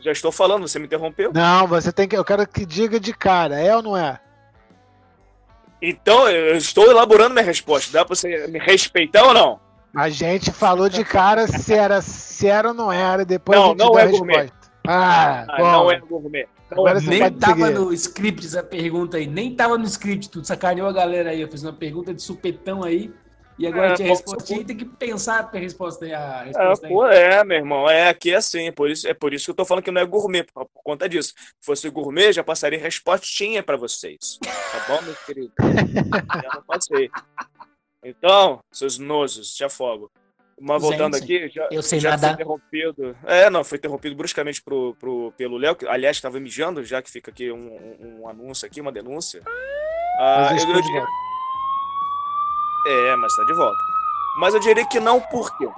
Já estou falando, você me interrompeu? Não, você tem que. Eu quero que diga de cara, é ou não é? Então, eu estou elaborando minha resposta. Dá pra você me respeitar ou não? A gente falou de cara se era, se era ou não era, depois Não, a gente não é a gourmet. resposta. Ah, Ah, bom. não é gourmet. Não Agora é- você Nem tava seguir. no script essa pergunta aí, nem tava no script, tu sacaneou a galera aí, eu fiz uma pergunta de supetão aí, e agora É, a pô, resposta, e tem que pensar a resposta aí, a Ah, resposta aí. pô, é, meu irmão, é aqui é assim, por isso, é por isso que eu tô falando que não é gourmet, por, por conta disso. Se fosse gourmet, já passaria respostinha pra vocês. Tá bom, meu querido? já não passei. Então, seus nozes, te afogo. Mas voltando Gente, aqui, já, eu sei já nadar. foi interrompido. É, não, foi interrompido bruscamente pro, pro, pelo Léo, que aliás estava mijando, já que fica aqui um, um- um anúncio aqui, uma denúncia. Ah, Mas eu eu- estou diria- volta. é, mas tá de volta. Mas eu diria que não, por quê?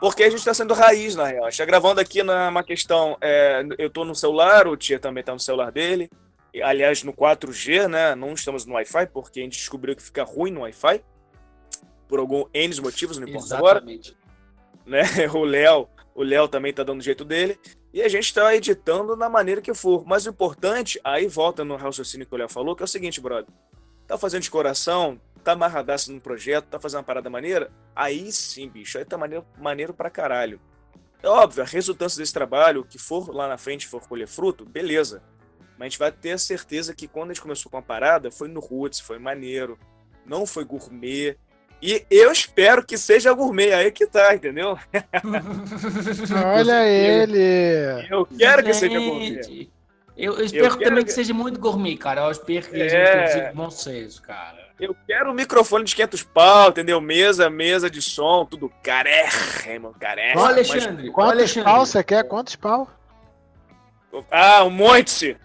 Porque a gente tá sendo raiz, na real. A gente tá gravando aqui numa questão. é, eu tô no celular, o Tia também tá no celular dele. Aliás, no 4G, né? Não estamos no Wi-Fi, porque a gente descobriu que fica ruim no Wi-Fi. Por algum N motivos, não importa agora Exatamente. né? O Léo, o Léo também tá dando o jeito dele. E a gente tá editando da maneira que for. Mas o importante, aí volta no raciocínio que o Léo falou, que é o seguinte, brother. Tá fazendo de coração, tá amarradaço no projeto, tá fazendo uma parada maneira, aí sim, bicho, aí tá maneiro, maneiro pra caralho. É óbvio, a resultância desse trabalho, que for lá na frente for colher fruto, beleza. Mas a gente vai ter a certeza que quando a gente começou com a parada, foi no Roots, foi maneiro, não foi gourmet. E eu espero que seja gourmet, aí que tá, entendeu? Olha ele! Eu quero que seja gourmet. Gente, Eu, eu espero Eu quero também que- que seja muito gourmet, cara. Eu espero que É. produzir bom senso, cara. Eu quero um microfone de 500 pau, entendeu? Mesa, mesa de som, tudo carérrimo, carérrimo. Ô, mas- Alexandre, ô, Quantos Alexandre. pau você quer? Quantos pau? Ah, um monte!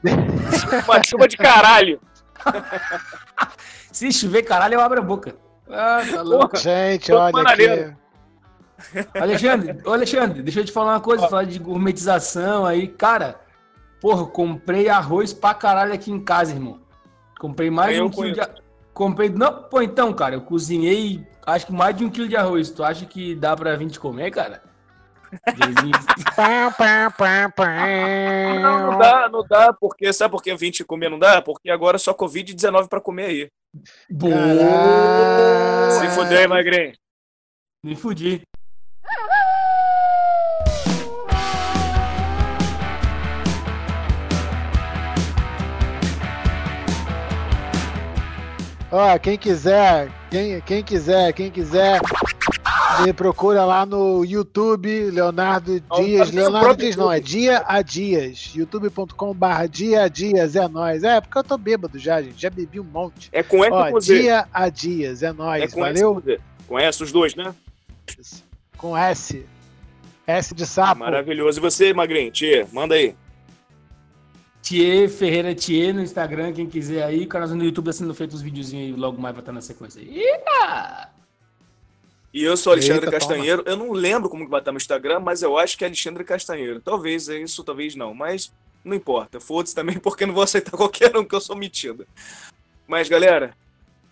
Uma chuva de caralho! Se chover, caralho, eu abro a boca. Ah, tá louco. Gente, Tô olha aqui. Alexandre, Alexandre, deixa eu te falar uma coisa, falar de gourmetização aí. Cara, porra, comprei arroz pra caralho aqui em casa, irmão. Comprei mais de Eu um quilo de. Comprei. Não, pô, então, cara, eu cozinhei acho que mais de um quilo de arroz. Tu acha que dá pra vir te comer, cara? Não, não dá, não dá, porque sabe por que 20 comer não dá? Porque agora é só Covid-19 pra comer aí. Boa! Se fuder, magrinho. Me fudi. Ó, quem quiser, quem, quem quiser, quem quiser, procura lá no YouTube, Leonardo Dias. tá Leonardo Dias não, é. Dia a Dias. youtube.com.br Dia a Dias, é nóis. É, porque eu tô bêbado já, gente. Já bebi um monte. É com S Ó, com Z? Dia a Dias, é É nóis. com S Valeu? ou com? Com S, os dois, né? Com S. S de sapo. Maravilhoso. E você, magrinho? Tia, manda aí. Thier Ferreira Thier no Instagram, quem quiser aí. O canal no YouTube tá sendo feito uns videozinhos aí, logo mais vai estar na sequência. Eita! E eu sou Alexandre Eita, Castanheiro. Eu não lembro como que vai estar no Instagram, mas eu acho que é Alexandre Castanheiro. Talvez é isso, talvez não. Mas não importa. Foda-se também, porque eu não vou aceitar qualquer um, que eu sou metido. Mas, galera.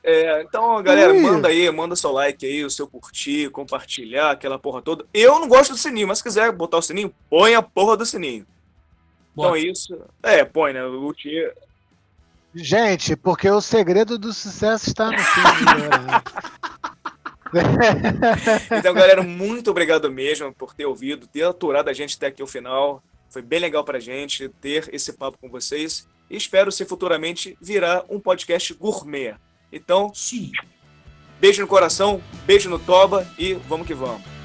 é, então, galera, Ui. manda aí, manda seu like aí, o seu curtir, compartilhar, aquela porra toda. Eu não gosto do sininho, mas se quiser botar o sininho, põe a porra do sininho. Então Bota. é isso. É, põe, né? O. Gente, porque o segredo do sucesso está no fim. Então, galera, muito obrigado mesmo por ter ouvido, ter aturado a gente até aqui o final. Foi bem legal pra gente ter esse papo com vocês. E espero se futuramente virar um podcast gourmet. Então, Sim. beijo no coração, beijo no toba e vamos que vamos.